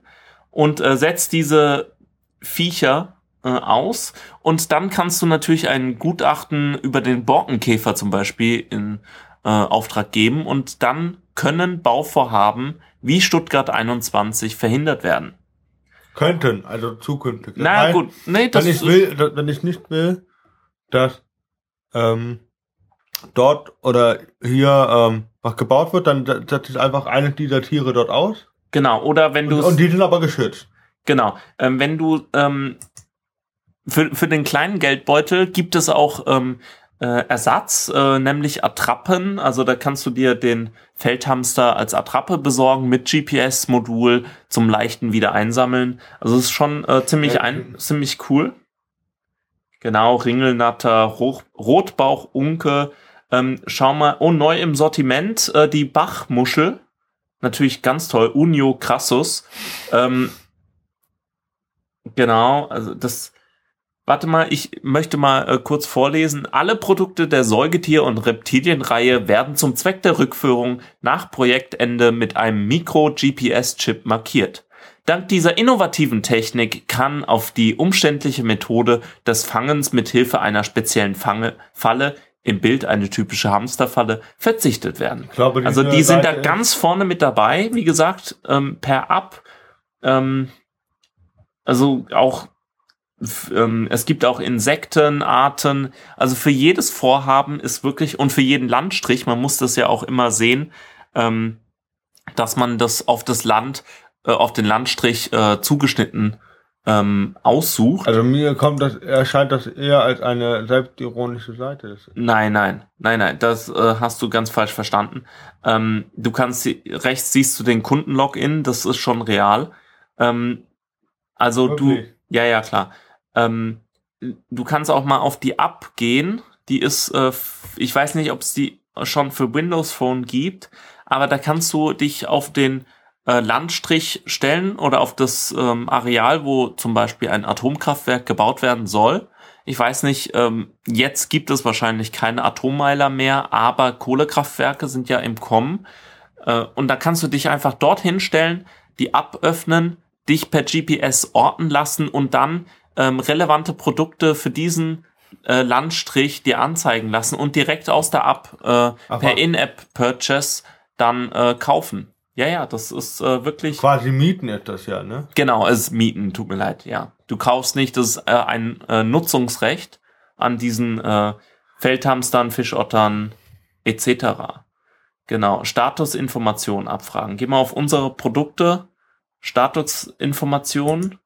und äh, setzt diese Viecher äh, aus und dann kannst du natürlich ein Gutachten über den Borkenkäfer zum Beispiel in äh, Auftrag geben und dann können Bauvorhaben wie Stuttgart 21 verhindert werden. Könnten, also zukünftig. Na naja, gut, nee, das wenn ich will, wenn ich nicht will, dass ähm, dort oder hier ähm, was gebaut wird, dann setzt ich einfach eine dieser Tiere dort aus. Genau, oder wenn du und, und, die sind aber geschützt. Genau, ähm, wenn du ähm, für, für den kleinen Geldbeutel gibt es auch ähm, äh, Ersatz, äh, nämlich Attrappen. Also da kannst du dir den Feldhamster als Attrappe besorgen mit GPS-Modul zum leichten Wiedereinsammeln. Also es ist schon äh, ziemlich ein, ziemlich cool. Genau, Ringelnatter, Roch, Rotbauch, Unke. Ähm, schau mal, oh, neu im Sortiment äh, die Bachmuschel. Natürlich ganz toll. Unio Crassus. Ähm, genau, also das Warte mal, ich möchte mal äh, kurz vorlesen. Alle Produkte der Säugetier- und Reptilienreihe werden zum Zweck der Rückführung nach Projektende mit einem Micro-GPS-Chip markiert. Dank dieser innovativen Technik kann auf die umständliche Methode des Fangens mit Hilfe einer speziellen Fange Falle im Bild eine typische Hamsterfalle verzichtet werden. Glaube, also die sind da ganz vorne mit dabei, wie gesagt, ähm, per App. Ähm, also auch es gibt auch Insektenarten. Also für jedes Vorhaben ist wirklich und für jeden Landstrich, man muss das ja auch immer sehen, ähm, dass man das auf das Land, äh, auf den Landstrich äh, zugeschnitten ähm, aussucht. Also mir kommt das, erscheint das eher als eine selbstironische Seite. Nein, nein, nein, nein, das äh, hast du ganz falsch verstanden. Ähm, du kannst rechts siehst du den Kundenlogin, das ist schon real. Ähm, also Wirklich? du, ja, ja, klar. Ähm, du kannst auch mal auf die App gehen. Die ist, äh, ich weiß nicht, ob es die schon für Windows Phone gibt, aber da kannst du dich auf den äh, Landstrich stellen oder auf das ähm, Areal, wo zum Beispiel ein Atomkraftwerk gebaut werden soll. Ich weiß nicht, ähm, jetzt gibt es wahrscheinlich keine Atommeiler mehr, aber Kohlekraftwerke sind ja im Kommen. Äh, und da kannst du dich einfach dorthin stellen, die aböffnen, dich per GPS orten lassen und dann ähm, relevante Produkte für diesen äh, Landstrich dir anzeigen lassen und direkt aus der App äh, per In-App-Purchase dann äh, kaufen. Ja, ja, das ist äh, wirklich. Quasi mieten ist das ja, ne? Genau, es ist mieten, tut mir leid, ja. Du kaufst nicht, das ist äh, ein äh, Nutzungsrecht an diesen äh, Feldhamstern, Fischottern etc. Genau, Statusinformation abfragen. Geh mal auf unsere Produkte, Statusinformation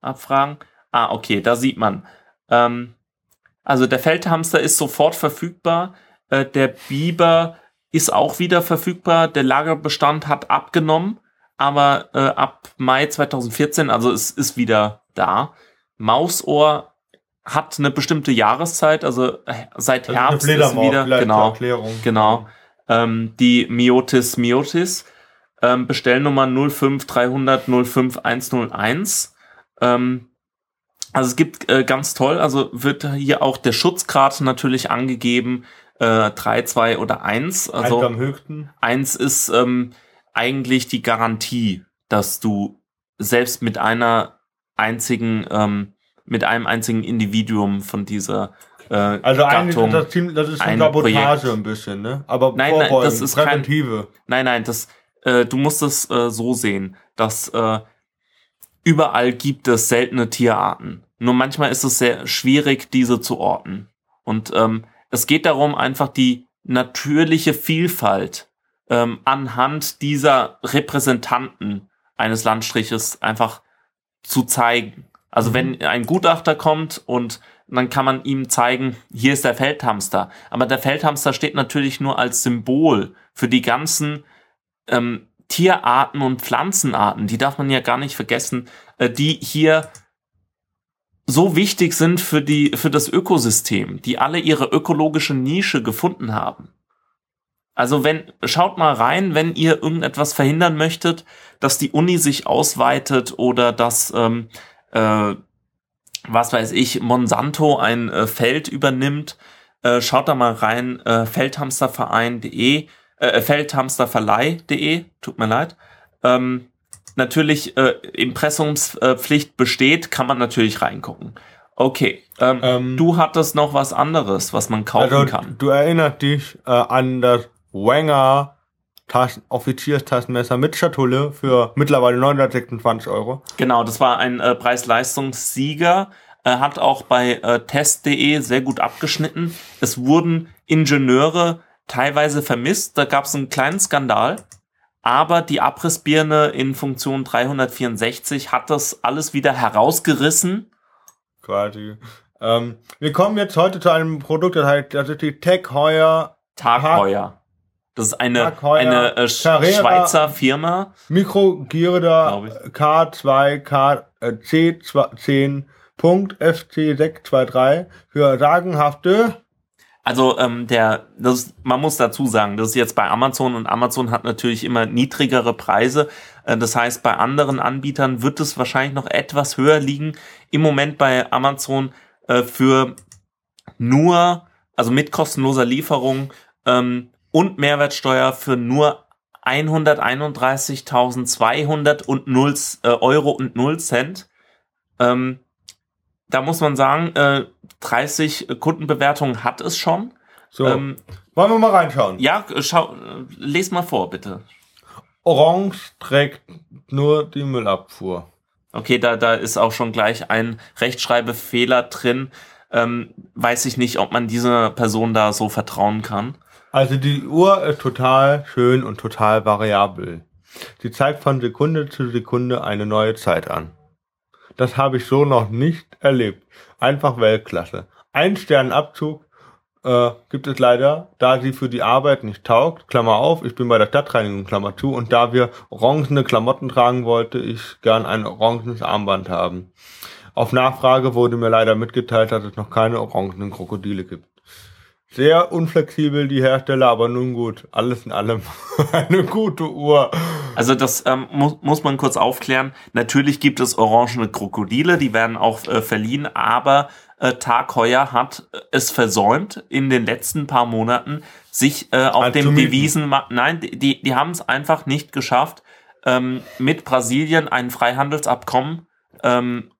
abfragen. Ah, okay, da sieht man. Ähm, also der Feldhamster ist sofort verfügbar. Äh, der Biber ist auch wieder verfügbar. Der Lagerbestand hat abgenommen, aber äh, ab Mai 2014, also es ist wieder da. Mausohr hat eine bestimmte Jahreszeit, also äh, seit also Herbst ist wieder genau, Erklärung. genau. Ähm, die Miotis Miotis ähm, Bestellnummer 05300 05101. Ähm, also es gibt äh, ganz toll, also wird hier auch der Schutzgrad natürlich angegeben, äh, 3, 2 oder 1. Also eins am höchsten. 1 ist ähm, eigentlich die Garantie, dass du selbst mit einer einzigen, ähm, mit einem einzigen Individuum von dieser äh, also Gattung, das, Team, das ist ein Sabotage Projekt. ein bisschen, ne? Aber nein, nein, das ist präventive. Kein, nein, nein, das äh, du musst es äh, so sehen, dass äh, überall gibt es seltene Tierarten. Nur manchmal ist es sehr schwierig, diese zu orten. Und ähm, es geht darum, einfach die natürliche Vielfalt ähm, anhand dieser Repräsentanten eines Landstriches einfach zu zeigen. Also mhm. wenn ein Gutachter kommt und dann kann man ihm zeigen, hier ist der Feldhamster. Aber der Feldhamster steht natürlich nur als Symbol für die ganzen ähm, Tierarten und Pflanzenarten, die darf man ja gar nicht vergessen, äh, die hier so wichtig sind für die, für das Ökosystem, die alle ihre ökologische Nische gefunden haben. Also wenn, schaut mal rein, wenn ihr irgendetwas verhindern möchtet, dass die Uni sich ausweitet oder dass, ähm, äh, was weiß ich, Monsanto ein äh, Feld übernimmt, äh, schaut da mal rein, äh, feldhamsterverein.de, äh, feldhamsterverleih.de, tut mir leid. Ähm, natürlich äh, Impressumspflicht besteht, kann man natürlich reingucken. Okay, ähm, ähm, du hattest noch was anderes, was man kaufen also, kann. Du erinnerst dich äh, an das Wenger Taschen, Offizierstaschenmesser mit Schatulle für mittlerweile 926 Euro. Genau, das war ein äh, Preis-Leistungssieger. Er hat auch bei äh, test.de sehr gut abgeschnitten. Es wurden Ingenieure teilweise vermisst. Da gab es einen kleinen Skandal. Aber die Abrissbirne in Funktion 364 hat das alles wieder herausgerissen. Quasi. Ähm, wir kommen jetzt heute zu einem Produkt, das heißt, das ist die Tech Heuer. Tagheuer. Das ist eine, eine äh, Schweizer Firma. Mikrogirda K2 K, äh, C10.FC623 für sagenhafte also ähm, der, das, man muss dazu sagen, das ist jetzt bei Amazon und Amazon hat natürlich immer niedrigere Preise. Äh, das heißt, bei anderen Anbietern wird es wahrscheinlich noch etwas höher liegen. Im Moment bei Amazon äh, für nur, also mit kostenloser Lieferung ähm, und Mehrwertsteuer für nur 131.200 und 0 äh, Euro und 0 Cent. Ähm, da muss man sagen, äh, 30 Kundenbewertungen hat es schon. So, ähm, wollen wir mal reinschauen? Ja, schau, les mal vor, bitte. Orange trägt nur die Müllabfuhr. Okay, da, da ist auch schon gleich ein Rechtschreibfehler drin. Ähm, weiß ich nicht, ob man dieser Person da so vertrauen kann. Also die Uhr ist total schön und total variabel. Sie zeigt von Sekunde zu Sekunde eine neue Zeit an. Das habe ich so noch nicht erlebt. Einfach Weltklasse. Ein Sternabzug äh, gibt es leider, da sie für die Arbeit nicht taugt. Klammer auf, ich bin bei der Stadtreinigung, Klammer zu. Und da wir orangene Klamotten tragen, wollte ich gern ein orangenes Armband haben. Auf Nachfrage wurde mir leider mitgeteilt, dass es noch keine orangenen Krokodile gibt. Sehr unflexibel die Hersteller, aber nun gut. Alles in allem eine gute Uhr. Also das ähm, muss, muss man kurz aufklären. Natürlich gibt es orangene Krokodile, die werden auch äh, verliehen, aber äh, Tag Heuer hat es versäumt, in den letzten paar Monaten sich äh, auf also dem Devisenmarkt, nein, die, die haben es einfach nicht geschafft, ähm, mit Brasilien ein Freihandelsabkommen ähm,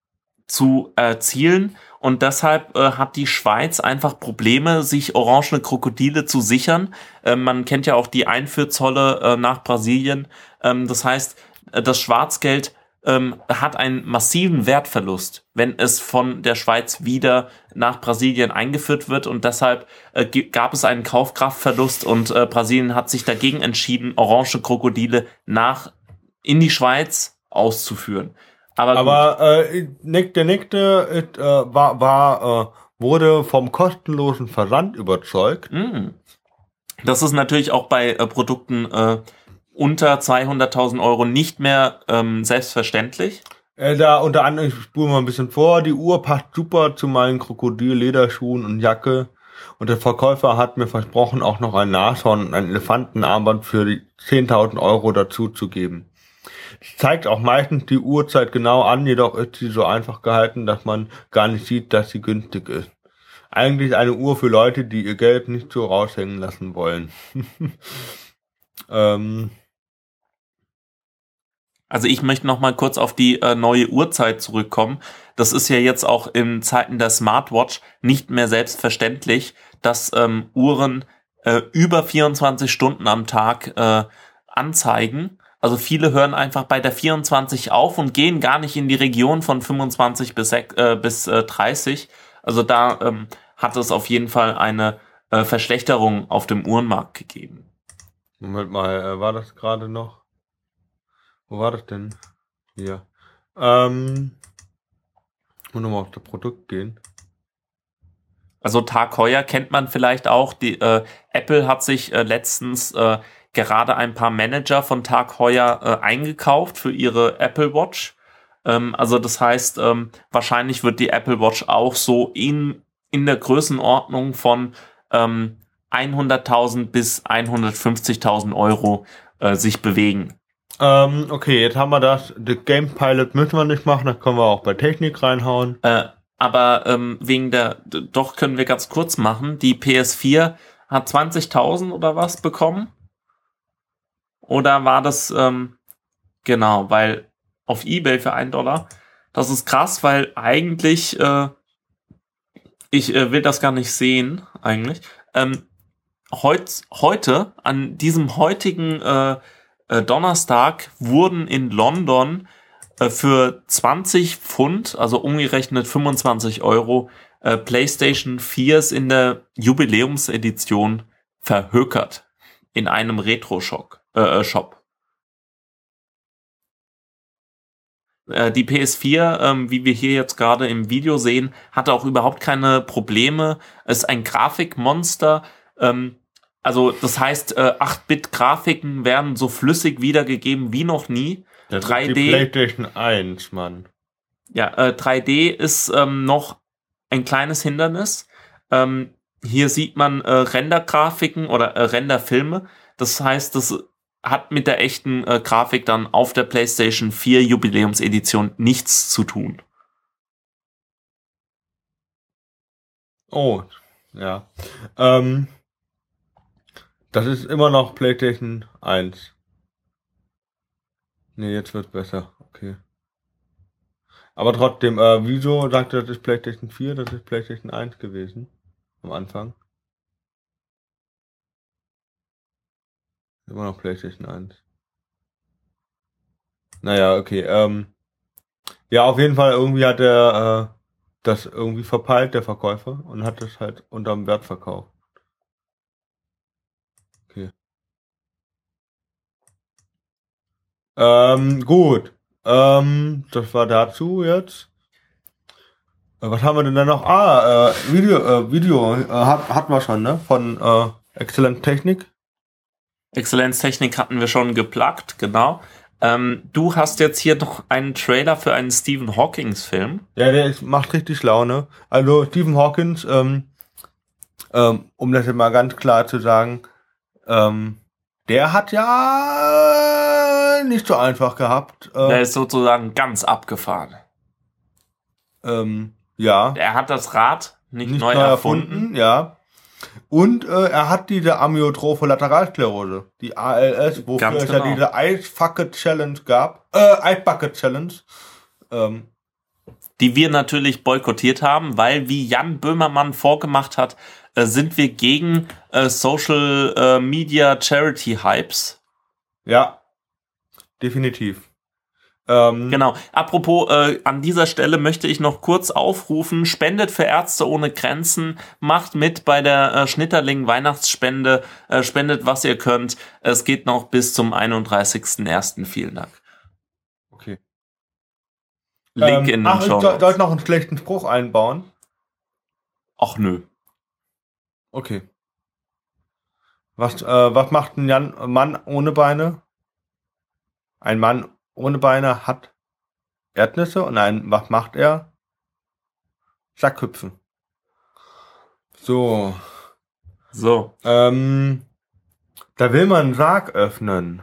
zu erzielen. Und deshalb äh, hat die Schweiz einfach Probleme, sich orangene Krokodile zu sichern. Äh, man kennt ja auch die Einfuhrzolle äh, nach Brasilien. Ähm, das heißt, äh, das Schwarzgeld ähm, hat einen massiven Wertverlust, wenn es von der Schweiz wieder nach Brasilien eingeführt wird. Und deshalb äh, gab es einen Kaufkraftverlust und äh, Brasilien hat sich dagegen entschieden, orange Krokodile nach in die Schweiz auszuführen. Aber, Aber äh, der nächste äh, war, war äh, wurde vom kostenlosen Versand überzeugt. Mm. Das ist natürlich auch bei äh, Produkten äh, unter 200.000 Euro nicht mehr ähm, selbstverständlich. Äh, da unter anderem, ich spule mal ein bisschen vor, die Uhr passt super zu meinen Krokodil-Lederschuhen und Jacke. Und der Verkäufer hat mir versprochen, auch noch ein Nashorn und ein Elefantenarmband für die 10.000 Euro dazu zu geben. Zeigt auch meistens die Uhrzeit genau an, jedoch ist sie so einfach gehalten, dass man gar nicht sieht, dass sie günstig ist. Eigentlich eine Uhr für Leute, die ihr Geld nicht so raushängen lassen wollen. ähm. Also ich möchte noch mal kurz auf die äh, neue Uhrzeit zurückkommen. Das ist ja jetzt auch in Zeiten der Smartwatch nicht mehr selbstverständlich, dass ähm, Uhren äh, über 24 Stunden am Tag äh, anzeigen. Also viele hören einfach bei der 24 auf und gehen gar nicht in die Region von 25 bis, äh, bis äh, 30. Also da ähm, hat es auf jeden Fall eine äh, Verschlechterung auf dem Uhrenmarkt gegeben. Moment mal, äh, war das gerade noch? Wo war das denn? Hier. Ähm, ich muss nochmal auf das Produkt gehen. Also Tag Heuer kennt man vielleicht auch. Die, äh, Apple hat sich äh, letztens äh, gerade ein paar Manager von Tag Heuer äh, eingekauft für ihre Apple Watch. Ähm, also das heißt, ähm, wahrscheinlich wird die Apple Watch auch so in, in der Größenordnung von ähm, 100.000 bis 150.000 Euro äh, sich bewegen. Ähm, okay, jetzt haben wir das. The Game Pilot müssen wir nicht machen, da können wir auch bei Technik reinhauen. Äh, aber ähm, wegen der, doch können wir ganz kurz machen. Die PS4 hat 20.000 oder was bekommen. Oder war das, ähm, genau, weil auf Ebay für einen Dollar. Das ist krass, weil eigentlich, äh, ich äh, will das gar nicht sehen, eigentlich. Ähm, heut, heute, an diesem heutigen äh, äh, Donnerstag, wurden in London äh, für 20 Pfund, also umgerechnet 25 Euro, äh, PlayStation 4s in der Jubiläumsedition verhökert. In einem Retro-Shop. Äh, äh, Shop. Äh, die PS4, ähm, wie wir hier jetzt gerade im Video sehen, hatte auch überhaupt keine Probleme. Es ist ein Grafikmonster. Ähm, also das heißt, äh, 8-Bit-Grafiken werden so flüssig wiedergegeben wie noch nie. Das 3D. ist die PlayStation 1, Mann. Ja, äh, 3D ist ähm, noch ein kleines Hindernis. Ähm, hier sieht man äh, Rendergrafiken oder äh, Renderfilme. Das heißt, das hat mit der echten äh, Grafik dann auf der PlayStation 4 Jubiläumsedition nichts zu tun. Oh, ja. Ähm, das ist immer noch PlayStation 1. Nee, jetzt wird besser. Okay. Aber trotzdem, äh, wieso sagt er, das ist PlayStation 4? Das ist PlayStation 1 gewesen. Am Anfang. Immer noch PlayStation 1. Naja, okay. Ähm, ja, auf jeden Fall, irgendwie hat er äh, das irgendwie verpeilt, der Verkäufer, und hat es halt unterm Wert verkauft. Okay. Ähm, gut. Ähm, das war dazu jetzt. Äh, Was haben wir denn da noch? Ah, äh, Video, äh, Video äh, hat, hatten wir schon, ne? Von äh, Excellent Technik. Exzellenztechnik hatten wir schon geplagt, genau. Ähm, du hast jetzt hier noch einen Trailer für einen Stephen Hawkings Film. Ja, der ist, macht richtig Laune. Also Stephen Hawkins, ähm, ähm, um das mal ganz klar zu sagen, ähm, der hat ja nicht so einfach gehabt. Der Äh, ist sozusagen ganz abgefahren. ähm, ja. Er hat das Rad nicht, nicht neu, erfunden. ja. Und äh, er hat diese Amyotrophe Lateralsklerose, die ALS, wofür Ganz es ja genau. diese Ice Bucket Challenge gab. Äh, Ice Bucket Challenge. Ähm, Die wir natürlich boykottiert haben, weil, wie Jan Böhmermann vorgemacht hat, äh, sind wir gegen äh, Social äh, Media Charity Hypes. ja, definitiv. Ähm, Genau. Apropos, äh, an dieser Stelle möchte ich noch kurz aufrufen, spendet für Ärzte ohne Grenzen, macht mit bei der äh, Schnitterling Weihnachtsspende, äh, spendet was ihr könnt. Es geht noch bis zum 31.01. Vielen Dank. Okay. Link ähm, in den ach, Show. soll, soll ich noch einen schlechten Spruch einbauen? Ach nö. Okay. Was, äh, was macht ein Jan, Mann ohne Beine? Ein Mann ohne Beine hat Erdnüsse und ein, was macht er? Sackhüpfen. So, So. ähm, da will man einen Sarg öffnen.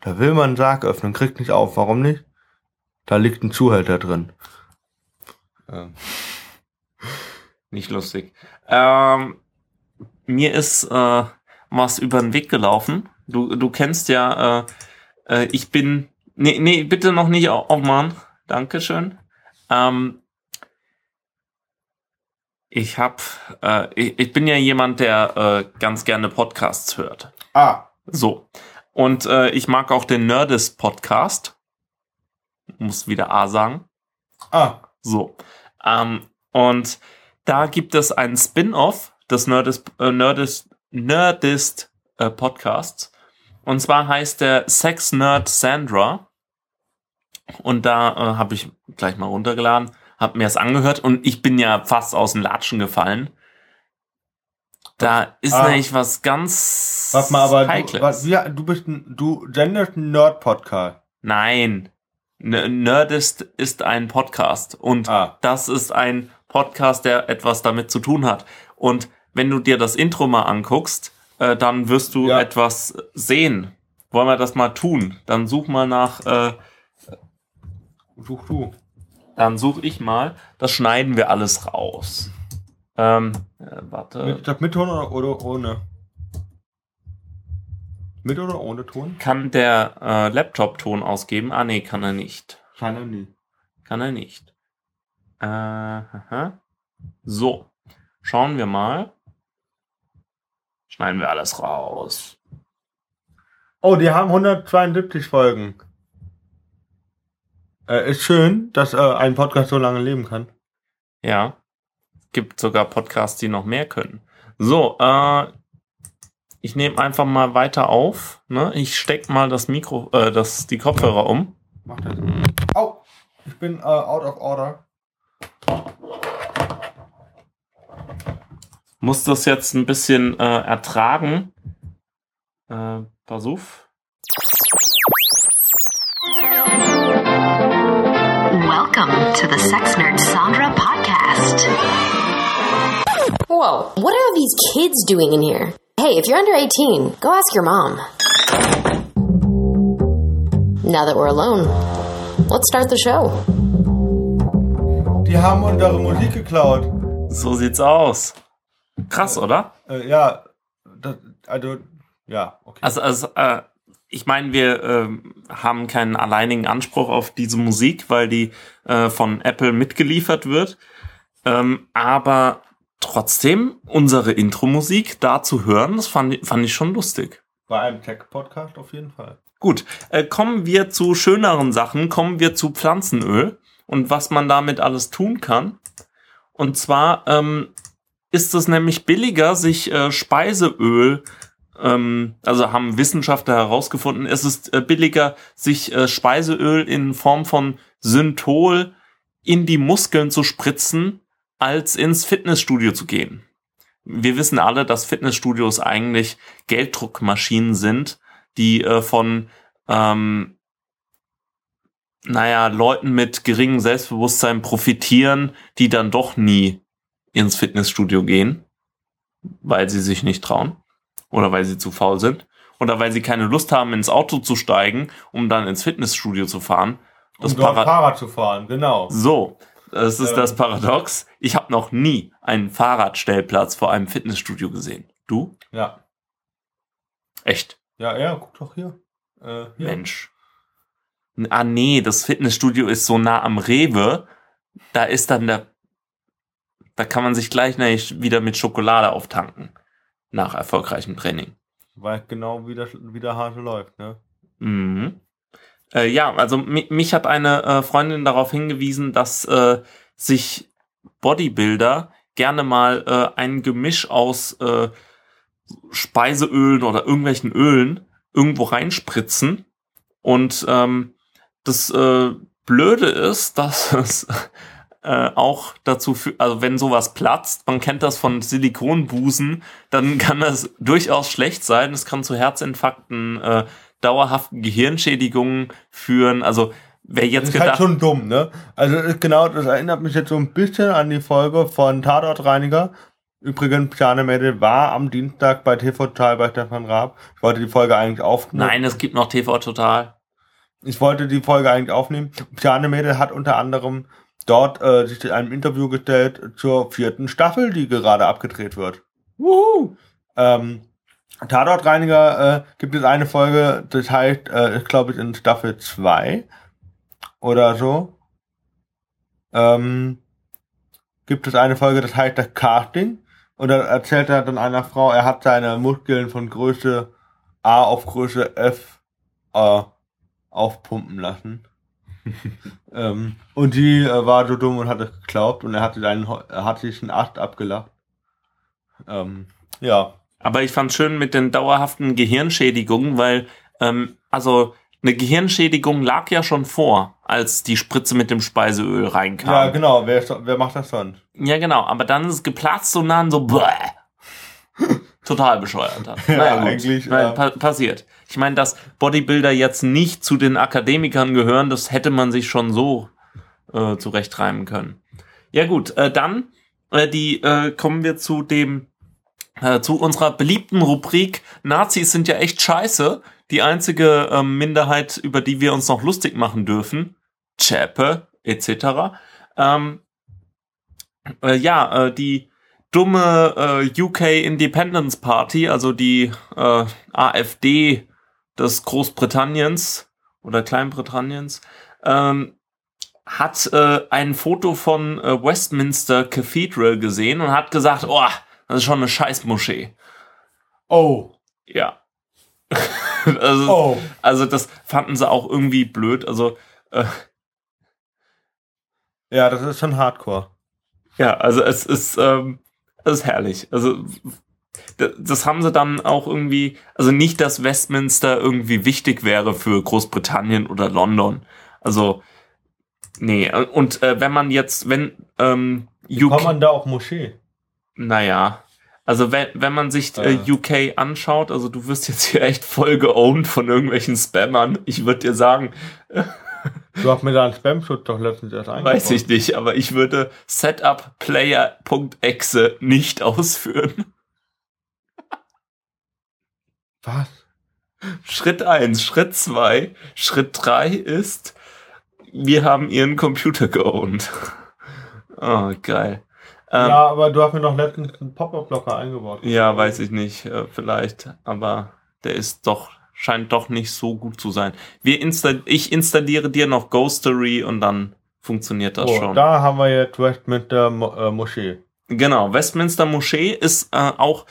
Da will man einen Sarg öffnen, kriegt nicht auf. Warum nicht? Da liegt ein Zuhälter drin. Ähm, Nicht lustig. Ähm, mir ist äh, was über den Weg gelaufen. Du, du kennst ja, äh, äh, ich bin. Nee, nee, bitte noch nicht au- aufmachen. Dankeschön. Ähm, ich hab, äh, ich, ich bin ja jemand, der äh, ganz gerne Podcasts hört. ah, So. Und äh, ich mag auch den Nerdist Podcast. Muss wieder A sagen. ah, So. Ähm, und da gibt es einen Spin-off des Nerdist, äh, Nerdist, Nerdist äh, Podcasts. Und zwar heißt der Sex Nerd Sandra. Und da äh, habe ich gleich mal runtergeladen, habe mir das angehört und ich bin ja fast aus den Latschen gefallen. Da ist Ah. nämlich was ganz Warte mal, aber du, Heikles. was, ja, du bist ein, du senderst einen Nerd-Podcast. Nein. N Nerdist ist ein Podcast und Ah. das ist ein Podcast, der etwas damit zu tun hat. Und wenn du dir das Intro mal anguckst, äh, dann wirst du Ja. etwas sehen. Wollen wir das mal tun? Dann such mal nach, äh, Such du. dann such ich mal. Das schneiden wir alles raus. Ähm, äh, warte. Mit, das mit Ton oder, oder ohne? Mit oder ohne Ton? Kann der äh, Laptop Ton ausgeben? Ah, nee, kann er nicht. Kann er nie. Kann er nicht. Äh, aha. So, schauen wir mal. Schneiden wir alles raus. Oh, die haben 172 Folgen. Äh, ist schön, dass äh, ein Podcast so lange leben kann. Ja. Gibt sogar Podcasts, die noch mehr können. So, äh, ich nehme einfach mal weiter auf. Ne? Ich steck mal das Mikro, äh, das, die Kopfhörer um. Macht das. Au! Ich bin äh, out of order. Muss das jetzt ein bisschen äh, ertragen. Äh, pass auf. Welcome to the Sex Nerd Sandra podcast. Whoa, what are these kids doing in here? Hey, if you're under 18, go ask your mom. Now that we're alone, let's start the show. Die haben unsere Musik geklaut. So sieht's aus. Krass, oder? Äh, ja, das, also, ja, okay. Also, also äh, ich meine, wir ähm, haben keinen alleinigen Anspruch auf diese Musik, weil die äh, von Apple mitgeliefert wird. Ähm, aber trotzdem, unsere Intro-Musik da zu hören, das fand, ich- fand ich schon lustig. Bei einem Tech-Podcast auf jeden Fall. Gut, äh, kommen wir zu schöneren Sachen, kommen wir zu Pflanzenöl und was man damit alles tun kann. Und zwar ähm, ist es nämlich billiger, sich äh, Speiseöl, ähm, also haben Wissenschaftler herausgefunden, es ist äh, billiger, sich äh, Speiseöl in Form von Synthol in die Muskeln zu spritzen, als ins Fitnessstudio zu gehen. Wir wissen alle, dass Fitnessstudios eigentlich Gelddruckmaschinen sind, die äh, von ähm, naja, Leuten mit geringem Selbstbewusstsein profitieren, die dann doch nie ins Fitnessstudio gehen, weil sie sich nicht trauen oder weil sie zu faul sind oder weil sie keine Lust haben, ins Auto zu steigen, um dann ins Fitnessstudio zu fahren. Das um Para- Fahrrad zu fahren, genau. so, das ist Ähm. das Paradox. Ich habe noch nie einen Fahrradstellplatz vor einem Fitnessstudio gesehen. Du? Ja. Echt? Ja, ja, guck doch hier. Äh, hier. Mensch. Ah nee, das Fitnessstudio ist so nah am Rewe. Da ist dann der, da kann man sich gleich wieder mit Schokolade auftanken. Nach erfolgreichem Training. Weil genau wie, das, wie der Hase läuft, ne? Mhm. Äh, ja, also mi mich hat eine äh, Freundin darauf hingewiesen, dass äh, sich Bodybuilder gerne mal äh, ein Gemisch aus äh, Speiseölen oder irgendwelchen Ölen irgendwo reinspritzen. Und ähm, das äh, Blöde ist, dass es äh, auch dazu führt, also wenn sowas platzt, man kennt das von Silikonbusen, dann kann das durchaus schlecht sein. Es kann zu Herzinfarkten, äh, dauerhaften Gehirnschädigungen führen. Also wer Das jetzt ist halt gedacht, schon dumm, ne? Also ist genau, das erinnert mich jetzt so ein bisschen an die Folge von Tatortreiniger. Übrigens, Piane Mädel war am Dienstag bei TV Total bei Stefan Raab. Ich wollte die Folge eigentlich aufnehmen. nein, es gibt noch TV Total. Ich wollte die Folge eigentlich aufnehmen. Piane Mädel hat unter anderem dort äh, sich in einem Interview gestellt zur vierten Staffel, die gerade abgedreht wird. Wuhu. Ähm, Tatortreiniger äh, gibt es eine Folge, das heißt, äh, ist glaube ich in Staffel 2 oder so. Ähm, gibt es eine Folge, das heißt das Casting. Und da erzählt er dann einer Frau, er hat seine Muskeln von Größe A auf Größe F äh, aufpumpen lassen. Ähm, und die äh, war so dumm und hat es geglaubt und er hatte einen, er hat sich einen Ast abgelacht. Ähm, ja. Aber ich fand schön mit den dauerhaften Gehirnschädigungen, weil ähm, also eine Gehirnschädigung lag ja schon vor, als die Spritze mit dem Speiseöl reinkam. Ja, genau. Wer, wer macht das sonst? Ja, genau. Aber dann ist es geplatzt und dann so, bäh. Total bescheuert hat. Ja, Naja, gut. eigentlich, ja. pa passiert. Ich meine, dass Bodybuilder jetzt nicht zu den Akademikern gehören, das hätte man sich schon so äh, zurechtreimen können. Ja gut, äh, dann äh, die äh, kommen wir zu dem äh, zu unserer beliebten Rubrik Nazis sind ja echt scheiße. Die einzige ähm, Minderheit, über die wir uns noch lustig machen dürfen, Zschäpe etc. Ähm, äh, ja, äh, die dumme äh, UK Independence Party, also die äh, AfD des Großbritanniens oder Kleinbritanniens, ähm, hat äh, ein Foto von äh, Westminster Cathedral gesehen und hat gesagt, oh, das ist schon eine Scheißmoschee. Oh. Ja. also, Oh. also das fanden sie auch irgendwie blöd. Also äh, Ja, das ist schon Hardcore. ja, also es ist, ähm, es ist herrlich. Also das haben sie dann auch irgendwie, also nicht, dass Westminster irgendwie wichtig wäre für Großbritannien oder London. Also nee. Und äh, wenn man jetzt, wenn ähm, kommt man da auf Moschee? Naja, also wenn, wenn man sich Äh. UK anschaut, also du wirst jetzt hier echt voll geowned von irgendwelchen Spammern. Ich würde dir sagen, Du hast mir da einen Spam-Schutz doch letztens erst eingebaut. weiß ich nicht, aber ich würde setupplayer.exe nicht ausführen. Was? Schritt eins, Schritt zwei, Schritt drei ist, wir haben ihren Computer geowned. Oh, geil. Ähm, ja, aber du hast mir doch letztens einen Pop-Up-Blocker eingebaut. Ja, weiß ich nicht, äh, vielleicht, aber der ist doch, scheint doch nicht so gut zu sein. Wir insta ich installiere dir noch Ghostery und dann funktioniert das Oh, schon. da haben wir jetzt Westminster Mo äh, Moschee. Genau, Westminster Moschee ist äh, auch,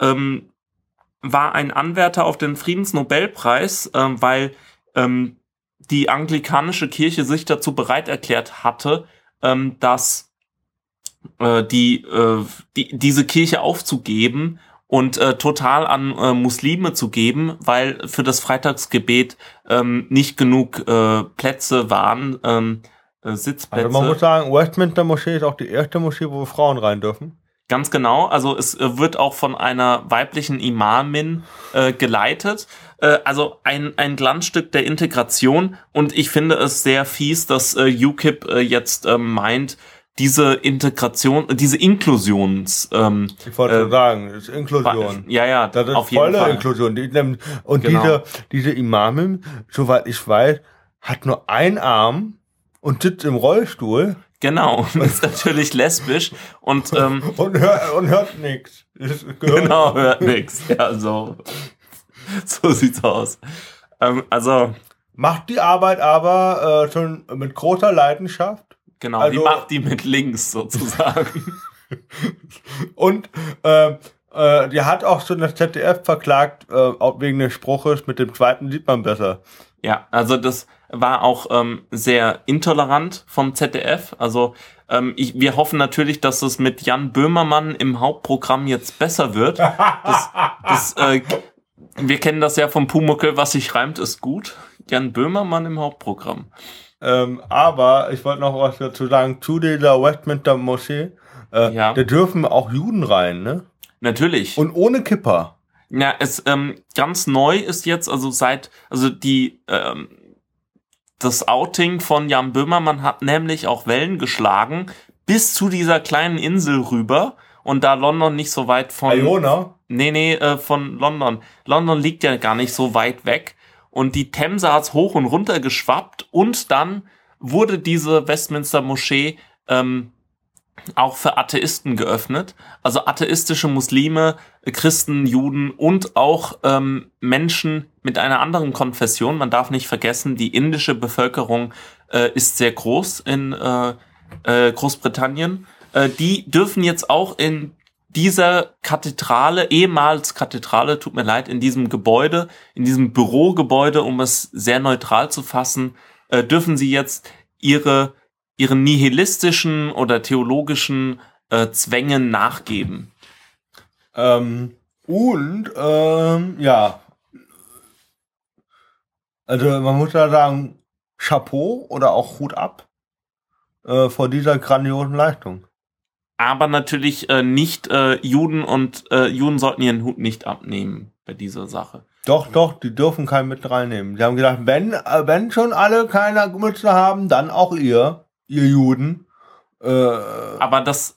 ähm, war ein Anwärter auf den Friedensnobelpreis, ähm, weil ähm, die anglikanische Kirche sich dazu bereit erklärt hatte, ähm, dass äh, die, äh, die diese Kirche aufzugeben und äh, total an äh, Muslime zu geben, weil für das Freitagsgebet ähm, nicht genug äh, Plätze waren, ähm, äh, Sitzplätze. Also man muss sagen, Westminster Moschee ist auch die erste Moschee, wo Frauen rein dürfen. Ganz genau. Also es äh, wird auch von einer weiblichen Imamin äh, geleitet. Äh, also ein, ein Glanzstück der Integration. Und ich finde es sehr fies, dass äh, UKIP äh, jetzt äh, meint, diese Integration, diese Inklusions, ähm, Ich wollte Äh, schon sagen, das ist Inklusion. ja, ja, Das ist auf jeden volle Fall. Inklusion. Und Genau. diese, diese Imamin, soweit ich weiß, hat nur einen Arm und sitzt im Rollstuhl Genau, ist natürlich lesbisch und ähm, und hört, und hört nichts. genau, hört nix. Ja, so, so sieht's aus. Ähm, also, Macht die Arbeit aber äh, schon mit großer Leidenschaft. Genau, die Also- macht die mit links sozusagen. Und äh, äh, die hat auch schon das ZDF verklagt, äh, wegen des Spruches, mit dem zweiten sieht man besser. Ja, also das war auch ähm, sehr intolerant vom ZDF. Also ähm, ich, wir hoffen natürlich, dass es mit Jan Böhmermann im Hauptprogramm jetzt besser wird. Das, das, äh, wir kennen das ja vom Pumuckel, was sich reimt, ist gut. Jan Böhmermann im Hauptprogramm. Ähm, aber ich wollte noch was dazu sagen, zu dieser Westminster Moschee, äh, Ja. da dürfen auch Juden rein, ne? Natürlich. Und ohne Kipper. Ja, es ähm, ganz neu ist jetzt, also seit, also die ähm, das Outing von Jan Böhmermann hat nämlich auch Wellen geschlagen bis zu dieser kleinen Insel rüber und da London nicht so weit von Iona? Nee, nee, äh, von London. London liegt ja gar nicht so weit weg. Und die Themse hat's hoch und runter geschwappt. Und dann wurde diese Westminster Moschee ähm, auch für Atheisten geöffnet. Also atheistische Muslime, Christen, Juden und auch ähm, Menschen mit einer anderen Konfession. Man darf nicht vergessen, die indische Bevölkerung äh, ist sehr groß in äh, äh, Großbritannien. Äh, die dürfen jetzt auch in dieser Kathedrale, ehemals Kathedrale, tut mir leid, in diesem Gebäude, in diesem Bürogebäude, um es sehr neutral zu fassen, äh, dürfen sie jetzt ihre, ihren nihilistischen oder theologischen äh, Zwängen nachgeben. Ähm, und, ähm, ja. Also man muss ja sagen, Chapeau oder auch Hut ab äh, vor dieser grandiosen Leistung. Aber natürlich äh, nicht äh, Juden und äh, Juden sollten ihren Hut nicht abnehmen bei dieser Sache. Doch, doch, die dürfen keinen mit reinnehmen. Die haben gesagt, wenn, äh, wenn schon alle keine Mütze haben, dann auch ihr, ihr Juden. Äh, Aber das,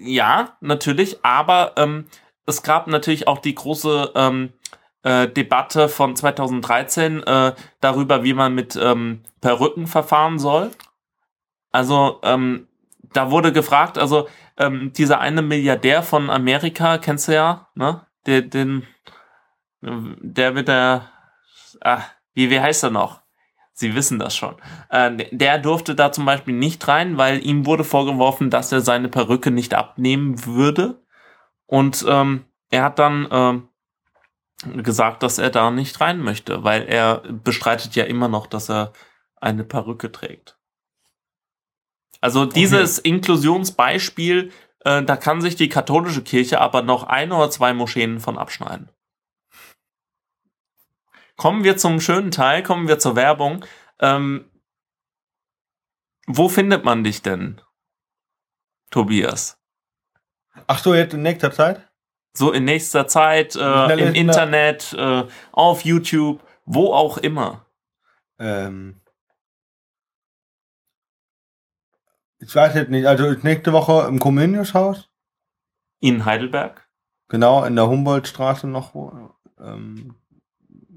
ja, natürlich, aber ähm, es gab natürlich auch die große ähm, äh, Debatte von 2013 äh, darüber, wie man mit ähm, Perücken verfahren soll. Also ähm, da wurde gefragt, also ähm, dieser eine Milliardär von Amerika, kennst du ja, ne? Den, den der mit der, ah, wie, wie heißt er noch? Sie wissen das schon. Äh, der durfte da zum Beispiel nicht rein, weil ihm wurde vorgeworfen, dass er seine Perücke nicht abnehmen würde. Und ähm, er hat dann äh, gesagt, dass er da nicht rein möchte, weil er bestreitet ja immer noch, dass er eine Perücke trägt. Also dieses okay. Inklusionsbeispiel, äh, da kann sich die katholische Kirche aber noch ein oder zwei Moscheen von abschneiden. Kommen wir zum schönen Teil, kommen wir zur Werbung. Ähm, wo findet man dich denn, Tobias? Ach so, jetzt in nächster Zeit? So in nächster Zeit, äh, im Internet, äh, auf YouTube, wo auch immer. Ähm, ich weiß jetzt nicht, also nächste Woche im Comenius-Haus. In Heidelberg? Genau, in der Humboldtstraße noch. Ähm,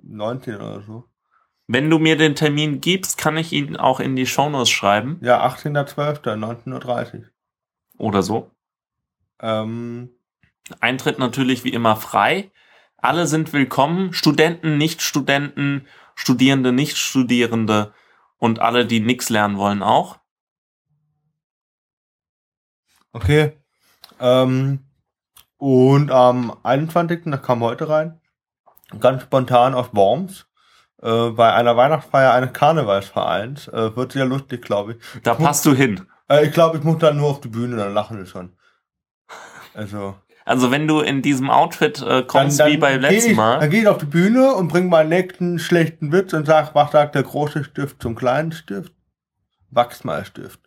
19 oder so. Wenn du mir den Termin gibst, kann ich ihn auch in die Shownotes schreiben. Ja, 18.12., 19.30 Uhr. Oder so. Ähm, Eintritt natürlich wie immer frei. Alle sind willkommen. Studenten, Nicht-Studenten, Studierende, Nicht-Studierende und alle, die nichts lernen wollen, auch. Okay. Ähm, und am 21. das kam heute rein ganz spontan auf Worms äh, bei einer Weihnachtsfeier eines Karnevalsvereins. Äh, wird sehr lustig, glaube ich. Da ich passt muss, du hin. Äh, ich glaube, ich muss dann nur auf die Bühne, dann lachen wir schon. Also. Also wenn du in diesem Outfit äh, kommst dann, dann wie beim letzten ich, Mal. Dann gehe ich auf die Bühne und bringe meinen nächsten schlechten Witz und sag, was sagt der große Stift zum kleinen Stift? Wachsmalstift.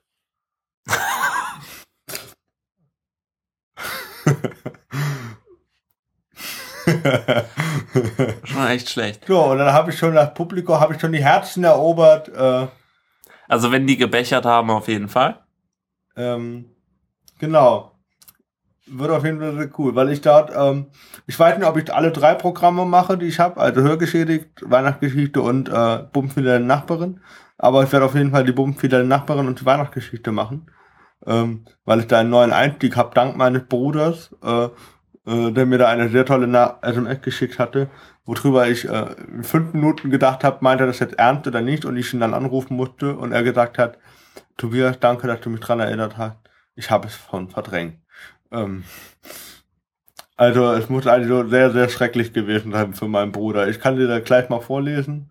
schon echt schlecht. So, und dann habe ich schon das Publikum, habe ich schon die Herzen erobert. Äh, also wenn die gebechert haben, auf jeden Fall. Ähm, genau. Wird auf jeden Fall sehr cool, weil ich dort, ähm, ich weiß nicht, ob ich alle drei Programme mache, die ich habe, also Hörgeschädigt, Weihnachtsgeschichte und äh, Bumpenfidele Nachbarin. Aber ich werde auf jeden Fall die Bumpenfidele Nachbarin und die Weihnachtsgeschichte machen. Ähm, weil ich da einen neuen Einstieg habe, dank meines Bruders. Äh, äh, der mir da eine sehr tolle Na SMS geschickt hatte, worüber ich äh, in fünf Minuten gedacht habe, meinte er das jetzt ernst oder nicht und ich ihn dann anrufen musste und er gesagt hat, Tobias, danke, dass du mich dran erinnert hast. Ich habe es von verdrängt. Ähm, also es muss also sehr, sehr schrecklich gewesen sein für meinen Bruder. Ich kann dir da gleich mal vorlesen.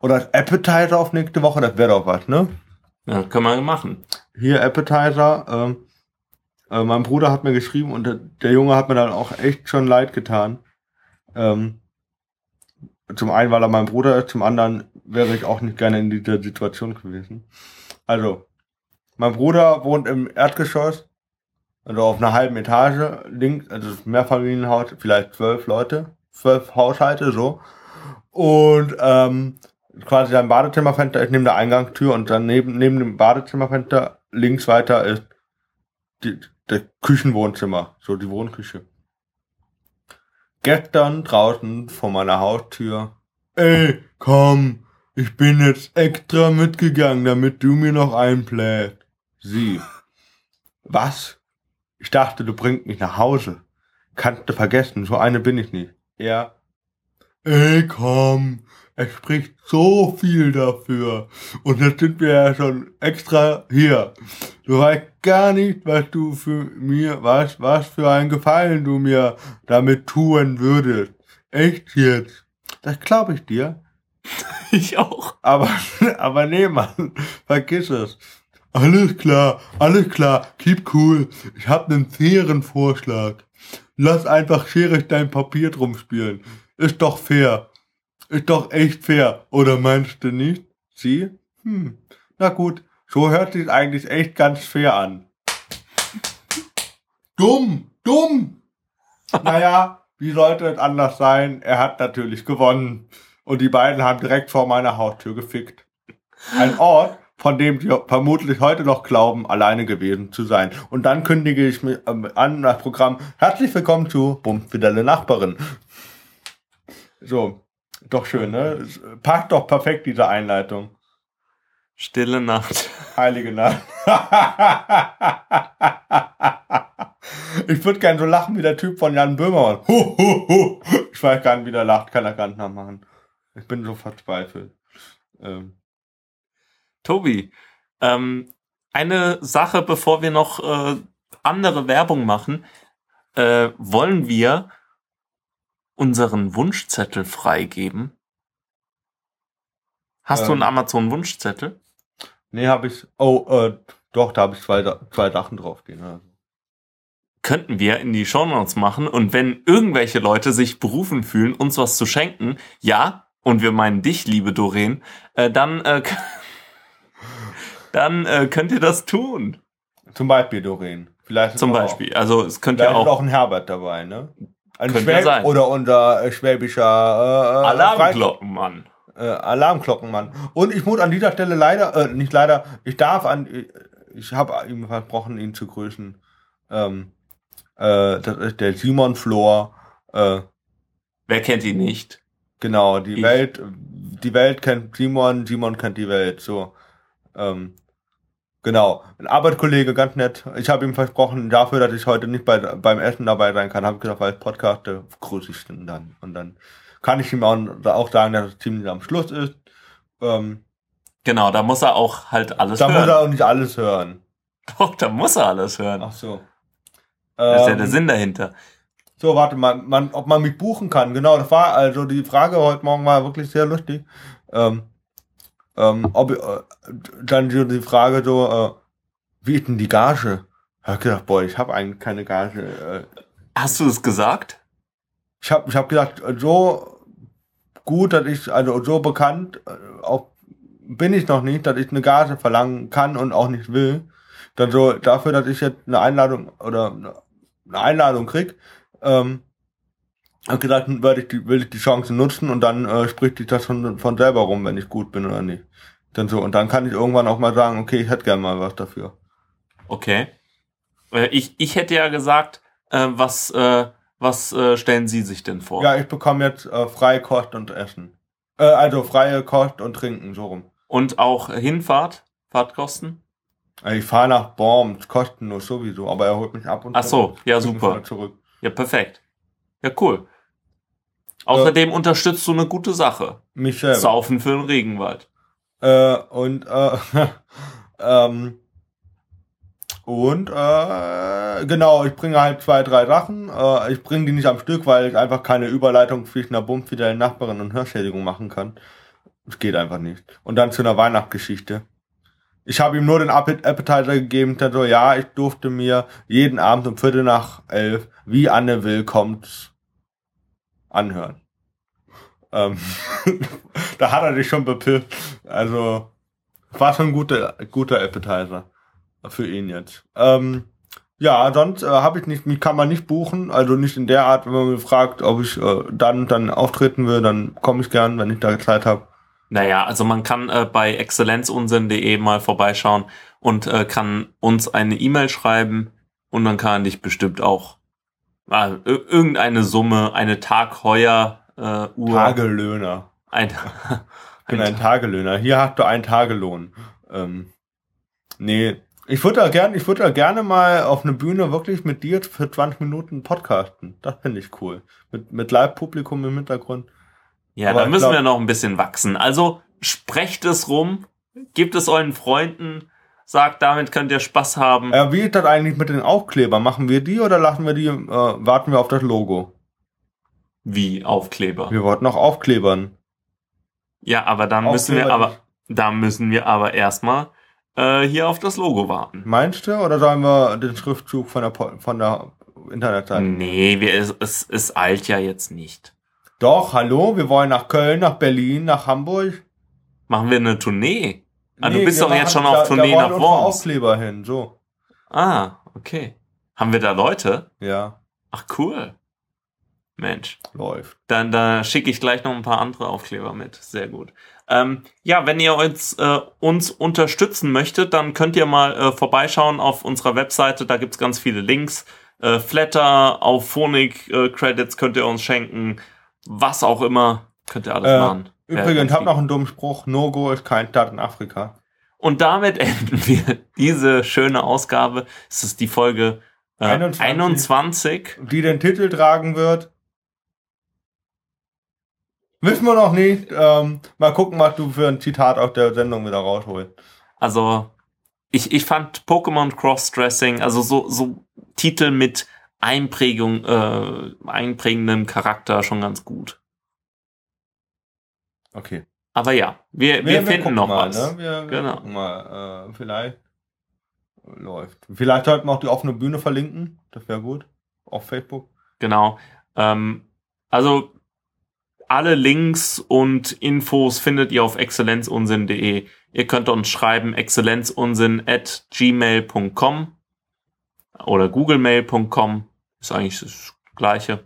Oder Appetizer auf nächste Woche, das wäre doch was, ne? Ja, kann man machen. Hier Appetizer, ähm, äh, mein Bruder hat mir geschrieben und der, Junge hat mir dann auch echt schon leid getan. Ähm, zum einen, weil er mein Bruder ist, zum anderen wäre ich auch nicht gerne in dieser Situation gewesen. Also, mein Bruder wohnt im Erdgeschoss, also auf einer halben Etage, links, also Mehrfamilienhaus, vielleicht zwölf Leute, zwölf Haushalte, so. Und ähm, quasi sein Badezimmerfenster ist neben der Eingangstür und dann neben, neben dem Badezimmerfenster links weiter ist die, der Küchenwohnzimmer, so die Wohnküche. Gestern draußen vor meiner Haustür. Ey, komm, ich bin jetzt extra mitgegangen, damit du mir noch einbläst. Sie. Was? Ich dachte, du bringst mich nach Hause. Kannst du vergessen, so eine bin ich nicht. Er. Ey, komm, es spricht so viel dafür. Und jetzt sind wir ja schon extra hier. Du weißt gar nicht, was du für mir, was, was für einen Gefallen du mir damit tun würdest. Echt jetzt. Das glaube ich dir. Ich auch. Aber, aber nee, Mann, vergiss es. Alles klar, alles klar, keep cool. Ich hab nen fairen Vorschlag. Lass einfach scherig dein Papier drum spielen. Ist doch fair. Ist doch echt fair, oder meinst du nicht? Sie? Hm, na gut, so hört sich eigentlich echt ganz fair an. dumm, dumm. naja, wie sollte es anders sein? Er hat natürlich gewonnen. Und die beiden haben direkt vor meiner Haustür gefickt. Ein Ort, von dem sie vermutlich heute noch glauben, alleine gewesen zu sein. Und dann kündige ich mir ähm, an das Programm Herzlich willkommen zu Bumfidelle Nachbarin. So, doch schön, ne? Passt doch perfekt, diese Einleitung. Stille Nacht. Heilige Nacht. ich würde gern so lachen wie der Typ von Jan Böhmermann. Hu, hu, hu. Ich weiß gar nicht, wie der lacht, kann er gar nicht nachmachen. Ich bin so verzweifelt. Ähm, Tobi, ähm, eine Sache, bevor wir noch äh, andere Werbung machen, äh, wollen wir unseren Wunschzettel freigeben? Hast du Ähm. einen Amazon-Wunschzettel? nee, habe ich. Oh, äh, doch, da habe ich zwei, zwei Sachen draufstehen. Also. Könnten wir in die Shownotes machen und wenn irgendwelche Leute sich berufen fühlen, uns was zu schenken, ja, und wir meinen dich, liebe Doreen, äh, dann, äh, dann äh, könnt ihr das tun. Zum Beispiel, Doreen. Vielleicht Zum auch- Beispiel. Also es könnte ja auch auch ein Herbert dabei, ne? Ein Könnte Schwäb sein. oder unser äh, schwäbischer äh, äh, Alarmglockenmann. äh, Alarmglockenmann. Und ich muss an dieser Stelle leider, äh, nicht leider, ich darf an, ich habe ihm versprochen, ihn zu grüßen. Ähm, äh, das ist der Simon Flor. Äh, Wer kennt ihn nicht? genau, die Ich. Welt, die Welt kennt Simon, Simon kennt die Welt. So. Ähm, genau. Ein Arbeitskollege, ganz nett. Ich habe ihm versprochen, dafür, dass ich heute nicht bei, beim Essen dabei sein kann, habe ich gesagt, weil ich podcaste, grüße ich ihn dann. Und dann kann ich ihm auch, auch sagen, dass es ziemlich am Schluss ist. Ähm, Genau, da muss er auch halt alles Da muss hören. er auch nicht alles hören. Doch, da muss er alles hören. Ach so. Das ist ja Ähm, der Sinn dahinter. So, warte mal, man, ob man mich buchen kann. Genau, das war also die Frage heute Morgen war wirklich sehr lustig. Ähm, ähm, ob, äh, dann so die Frage so, äh, wie ist denn die Gage? Ich hab gedacht, boah, ich habe eigentlich keine Gage. Äh, Hast du es gesagt? ich habe ich hab gedacht, äh, so gut, dass ich, also so bekannt, äh, auch bin ich noch nicht, dass ich eine Gage verlangen kann und auch nicht will. Dann so dafür, dass ich jetzt eine Einladung oder eine Einladung krieg, ähm, hab gedacht, werde ich die, will ich die Chance nutzen und dann äh, spricht sich das von, von selber rum, wenn ich gut bin oder nicht. Dann so, und dann kann ich irgendwann auch mal sagen, okay, ich hätte gern mal was dafür. Okay. Äh, Ich, ich hätte ja gesagt, äh, was, äh, was äh, stellen Sie sich denn vor? Ja, ich bekomme jetzt äh, freie Kost und Essen. Äh, also freie Kost und Trinken, so rum. Und auch Hinfahrt, Fahrtkosten? Also ich fahre nach Worms, kostenlos sowieso, aber er holt mich ab und Ach so, ja, super. Zurück. Ja, perfekt. Ja, cool. Außerdem unterstützt du eine gute Sache. Mich selber. Saufen für den Regenwald. Äh, und äh, ähm, und äh, genau, ich bringe halt zwei, drei Sachen. Äh, ich bringe die nicht am Stück, weil ich einfach keine Überleitung zwischen einer bummfidelen Nachbarin und Hörschädigung machen kann. Das geht einfach nicht. Und dann zu einer Weihnachtsgeschichte. Ich habe ihm nur den Appet- Appetizer gegeben, der so, ja, ich durfte mir jeden Abend um Viertel nach elf, wie Anne will, kommt, anhören. Ähm, da hat er sich schon bepifft. Also, war schon ein guter, guter Appetizer für ihn jetzt. Ähm, ja, sonst äh, habe ich nicht, mich kann man nicht buchen, also nicht in der Art, wenn man mich fragt, ob ich äh, dann dann auftreten will, dann komme ich gern, wenn ich da Zeit habe. Naja, also man kann äh, bei exzellenzunsinn.de mal vorbeischauen und äh, kann uns eine E-Mail schreiben und dann kann dich bestimmt auch ir- irgendeine Summe, eine Tagheuer äh, Uhr, Tagelöhner. ein, Ich bin ein Tagelöhner. Hier hast du einen Tagelohn. Ähm, nee, ich würde da gerne, ich würde da gerne mal auf eine Bühne wirklich mit dir für 20 Minuten podcasten. Das finde ich cool. Mit, mit Live-Publikum im Hintergrund. Ja, Aber da müssen glaub- wir noch ein bisschen wachsen. Also sprecht es rum, gebt es euren Freunden, sagt, damit könnt ihr Spaß haben. Äh, wie ist das eigentlich mit den Aufklebern? Machen wir die oder lassen wir die, äh, warten wir auf das Logo? Wie Aufkleber. Wir wollten noch aufklebern. Ja, aber dann müssen wir Aufkleber aber, da müssen wir aber erstmal äh, hier auf das Logo warten. Meinst du? Oder sollen wir den Schriftzug von der, Po- von der Internetseite? Nee, wir, es, es, es eilt ja jetzt nicht. Doch, hallo, wir wollen nach Köln, nach Berlin, nach Hamburg. Machen wir eine Tournee? Ah, du Nee, bist wir doch jetzt schon auf da, Tournee da nach Worms. Aufkleber hin, so. Ah, okay. Haben wir da Leute? Ja, Ach cool. Mensch. läuft. Dann da schicke ich gleich noch ein paar andere Aufkleber mit. Sehr gut. Ähm, ja, wenn ihr uns, äh, uns unterstützen möchtet, dann könnt ihr mal äh, vorbeischauen auf unserer Webseite. Da gibt's ganz viele Links. Äh, Flatter, auf Phonic äh, Credits könnt ihr uns schenken. Was auch immer. Könnt ihr alles Äh, machen. Übrigens, ganz hab noch einen dummen Spruch. No-Go ist kein Staat in Afrika. Und damit enden wir diese schöne Ausgabe. Es ist die Folge äh, 21. 21. Die den Titel tragen wird. Wissen wir noch nicht. Ähm, mal gucken, was du für ein Zitat aus der Sendung wieder rausholst. Also, ich, ich fand Pokémon Crossdressing, also so, so Titel mit Einprägung, äh, einprägendem Charakter schon ganz gut. Okay. Aber ja, wir, wir, finden gucken noch mal, was. Ne? Wir, wir Genau. mal. Äh, vielleicht läuft. Vielleicht sollten wir auch die offene Bühne verlinken. Das wäre gut. Auf Facebook. Genau. Ähm, also alle Links und Infos findet ihr auf exzellenzunsinn.de. Ihr könnt uns schreiben exzellenzunsinn at gmail.com oder googlemail.com. Ist eigentlich das gleiche.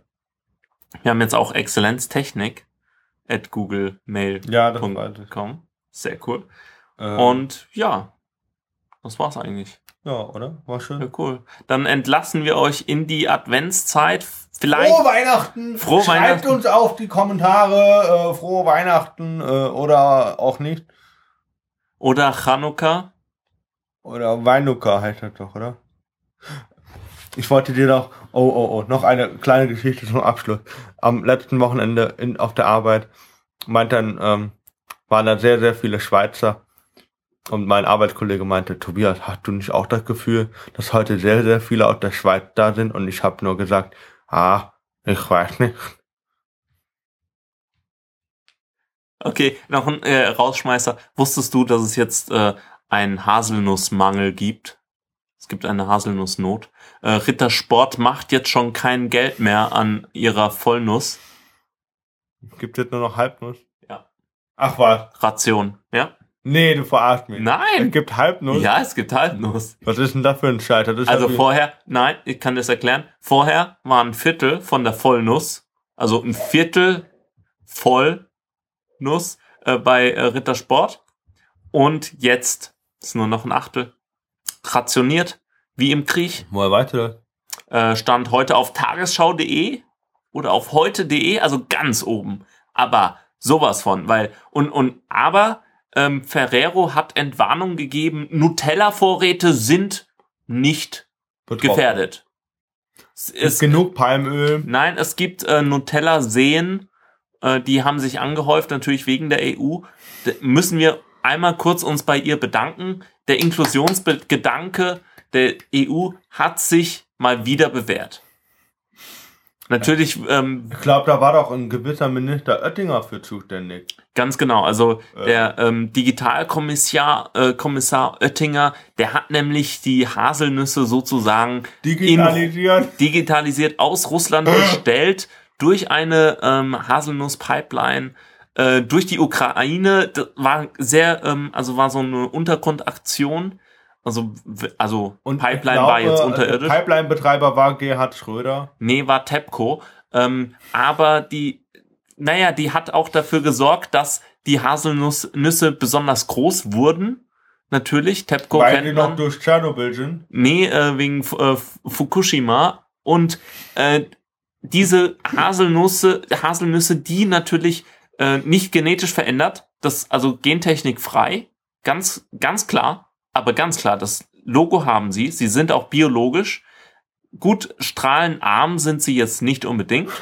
Wir haben jetzt auch Exzellenztechnik at googlemail.com. Ja, das. Sehr cool. Ähm, Und ja, das war's eigentlich. ja, oder? War schön. Ja, cool. Dann entlassen wir euch in die Adventszeit. Vielleicht. Frohe Weihnachten! Frohe Schreibt Weihnachten. uns auf die Kommentare, äh, frohe Weihnachten äh, oder auch nicht. Oder Chanukka. Oder Weinuka heißt das doch, oder? Ich wollte dir noch, oh, oh, oh, noch eine kleine Geschichte zum Abschluss. Am letzten Wochenende in, auf der Arbeit meinten, ähm, waren da sehr, sehr viele Schweizer. Und mein Arbeitskollege meinte, Tobias, hast du nicht auch das Gefühl, dass heute sehr, sehr viele aus der Schweiz da sind? Und ich habe nur gesagt, ah, ich weiß nicht. Okay, noch ein äh, Rausschmeißer. Wusstest du, dass es jetzt äh, einen Haselnussmangel gibt? Es gibt eine Haselnussnot. Äh, Rittersport macht jetzt schon kein Geld mehr an ihrer Vollnuss. Gibt es nur noch Halbnuss? Ja. Ach was? Ration. Ja? Nee, du verarschst mich. Es Nein! gibt Halbnuss? Ja, es gibt Halbnuss. Was ist denn da für ein ist Also vorher, nein, ich kann das erklären. Vorher war ein Viertel von der Vollnuss, also ein Viertel Vollnuss äh, bei äh, Rittersport. Und jetzt ist nur noch ein Achtel rationiert, wie im Krieg. Woher das? Äh, stand heute auf tagesschau.de oder auf heute.de, also ganz oben. Aber sowas von, weil, und, und, aber ähm, Ferrero hat Entwarnung gegeben, Nutella-Vorräte sind nicht Betroffen. gefährdet. Es ist, genug Palmöl. nein, es gibt äh, Nutella-Seen, äh, die haben sich angehäuft, natürlich wegen der EU. Da müssen wir einmal kurz uns bei ihr bedanken. Der Inklusionsgedanke der EU hat sich mal wieder bewährt. Natürlich, ähm, Ich glaube, da war doch ein gewisser Minister Oettinger für zuständig. Ganz genau. Also Äh. der ähm, Digitalkommissar äh, Kommissar Oettinger, der hat nämlich die Haselnüsse sozusagen Digitalisiert. digitalisiert aus Russland bestellt durch eine ähm, Haselnuss-Pipeline äh, durch die Ukraine. Das war sehr, ähm, also war so eine Untergrundaktion. Also, also Und Pipeline ich war glaube, jetzt unterirdisch. Pipeline-Betreiber war Gerhard Schröder. Nee, war TEPCO. Ähm, aber die, naja, die hat auch dafür gesorgt, dass die Haselnüsse besonders groß wurden. Natürlich, TEPCO weil die kennt noch man. durch Tschernobyl sind. Nee, äh, wegen äh, Fukushima. Und äh, diese Haselnüsse, Haselnüsse, die natürlich äh, nicht genetisch verändert, das also Gentechnik frei, ganz, ganz klar, aber ganz klar, das Logo haben sie, sie sind auch biologisch. Gut, strahlenarm sind sie jetzt nicht unbedingt.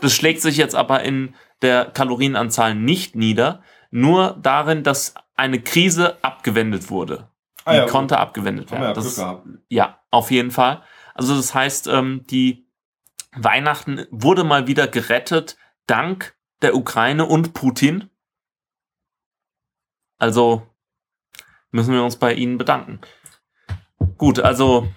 Das schlägt sich jetzt aber in der Kalorienanzahl nicht nieder, nur darin, dass eine Krise abgewendet wurde. Die Ah ja, gut. konnte abgewendet Haben werden. ja Das ja, auf jeden Fall. Also das heißt, ähm, die Weihnachten wurde mal wieder gerettet dank der Ukraine und Putin. Also müssen wir uns bei ihnen bedanken. Gut, also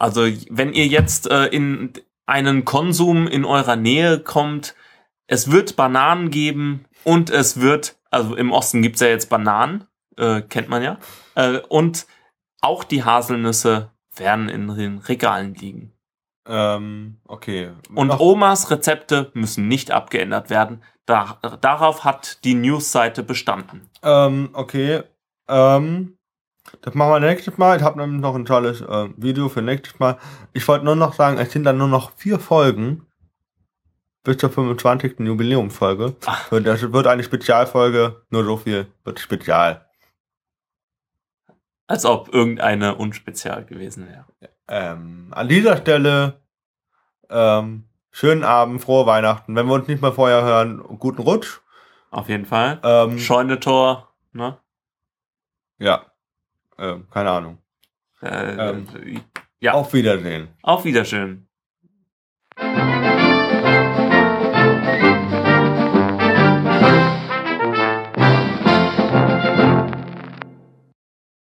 also wenn ihr jetzt äh, in einen Konsum in eurer Nähe kommt, es wird Bananen geben und es wird, also im Osten gibt's ja jetzt Bananen, äh, kennt man ja, äh, und auch die Haselnüsse werden in den Regalen liegen. Ähm, okay. Und Omas Rezepte müssen nicht abgeändert werden. Da, darauf hat die Newsseite bestanden. Ähm, okay. Ähm, das machen wir nächstes Mal. Ich habe nämlich noch ein tolles äh, Video für nächstes Mal. Ich wollte nur noch sagen, es sind dann nur noch vier Folgen bis zur 25. Jubiläumsfolge. Ach. Und Das wird eine Spezialfolge. Nur so viel wird Spezial. Als ob irgendeine unspezial gewesen wäre. Ähm, an dieser Stelle ähm, schönen Abend, frohe Weihnachten. Wenn wir uns nicht mehr vorher hören, guten Rutsch. Auf jeden Fall. Ähm, Scheunentor, ne? ja. Ähm, keine Ahnung. Äh, Ähm, ja, Auf Wiedersehen. auf Wiedersehen.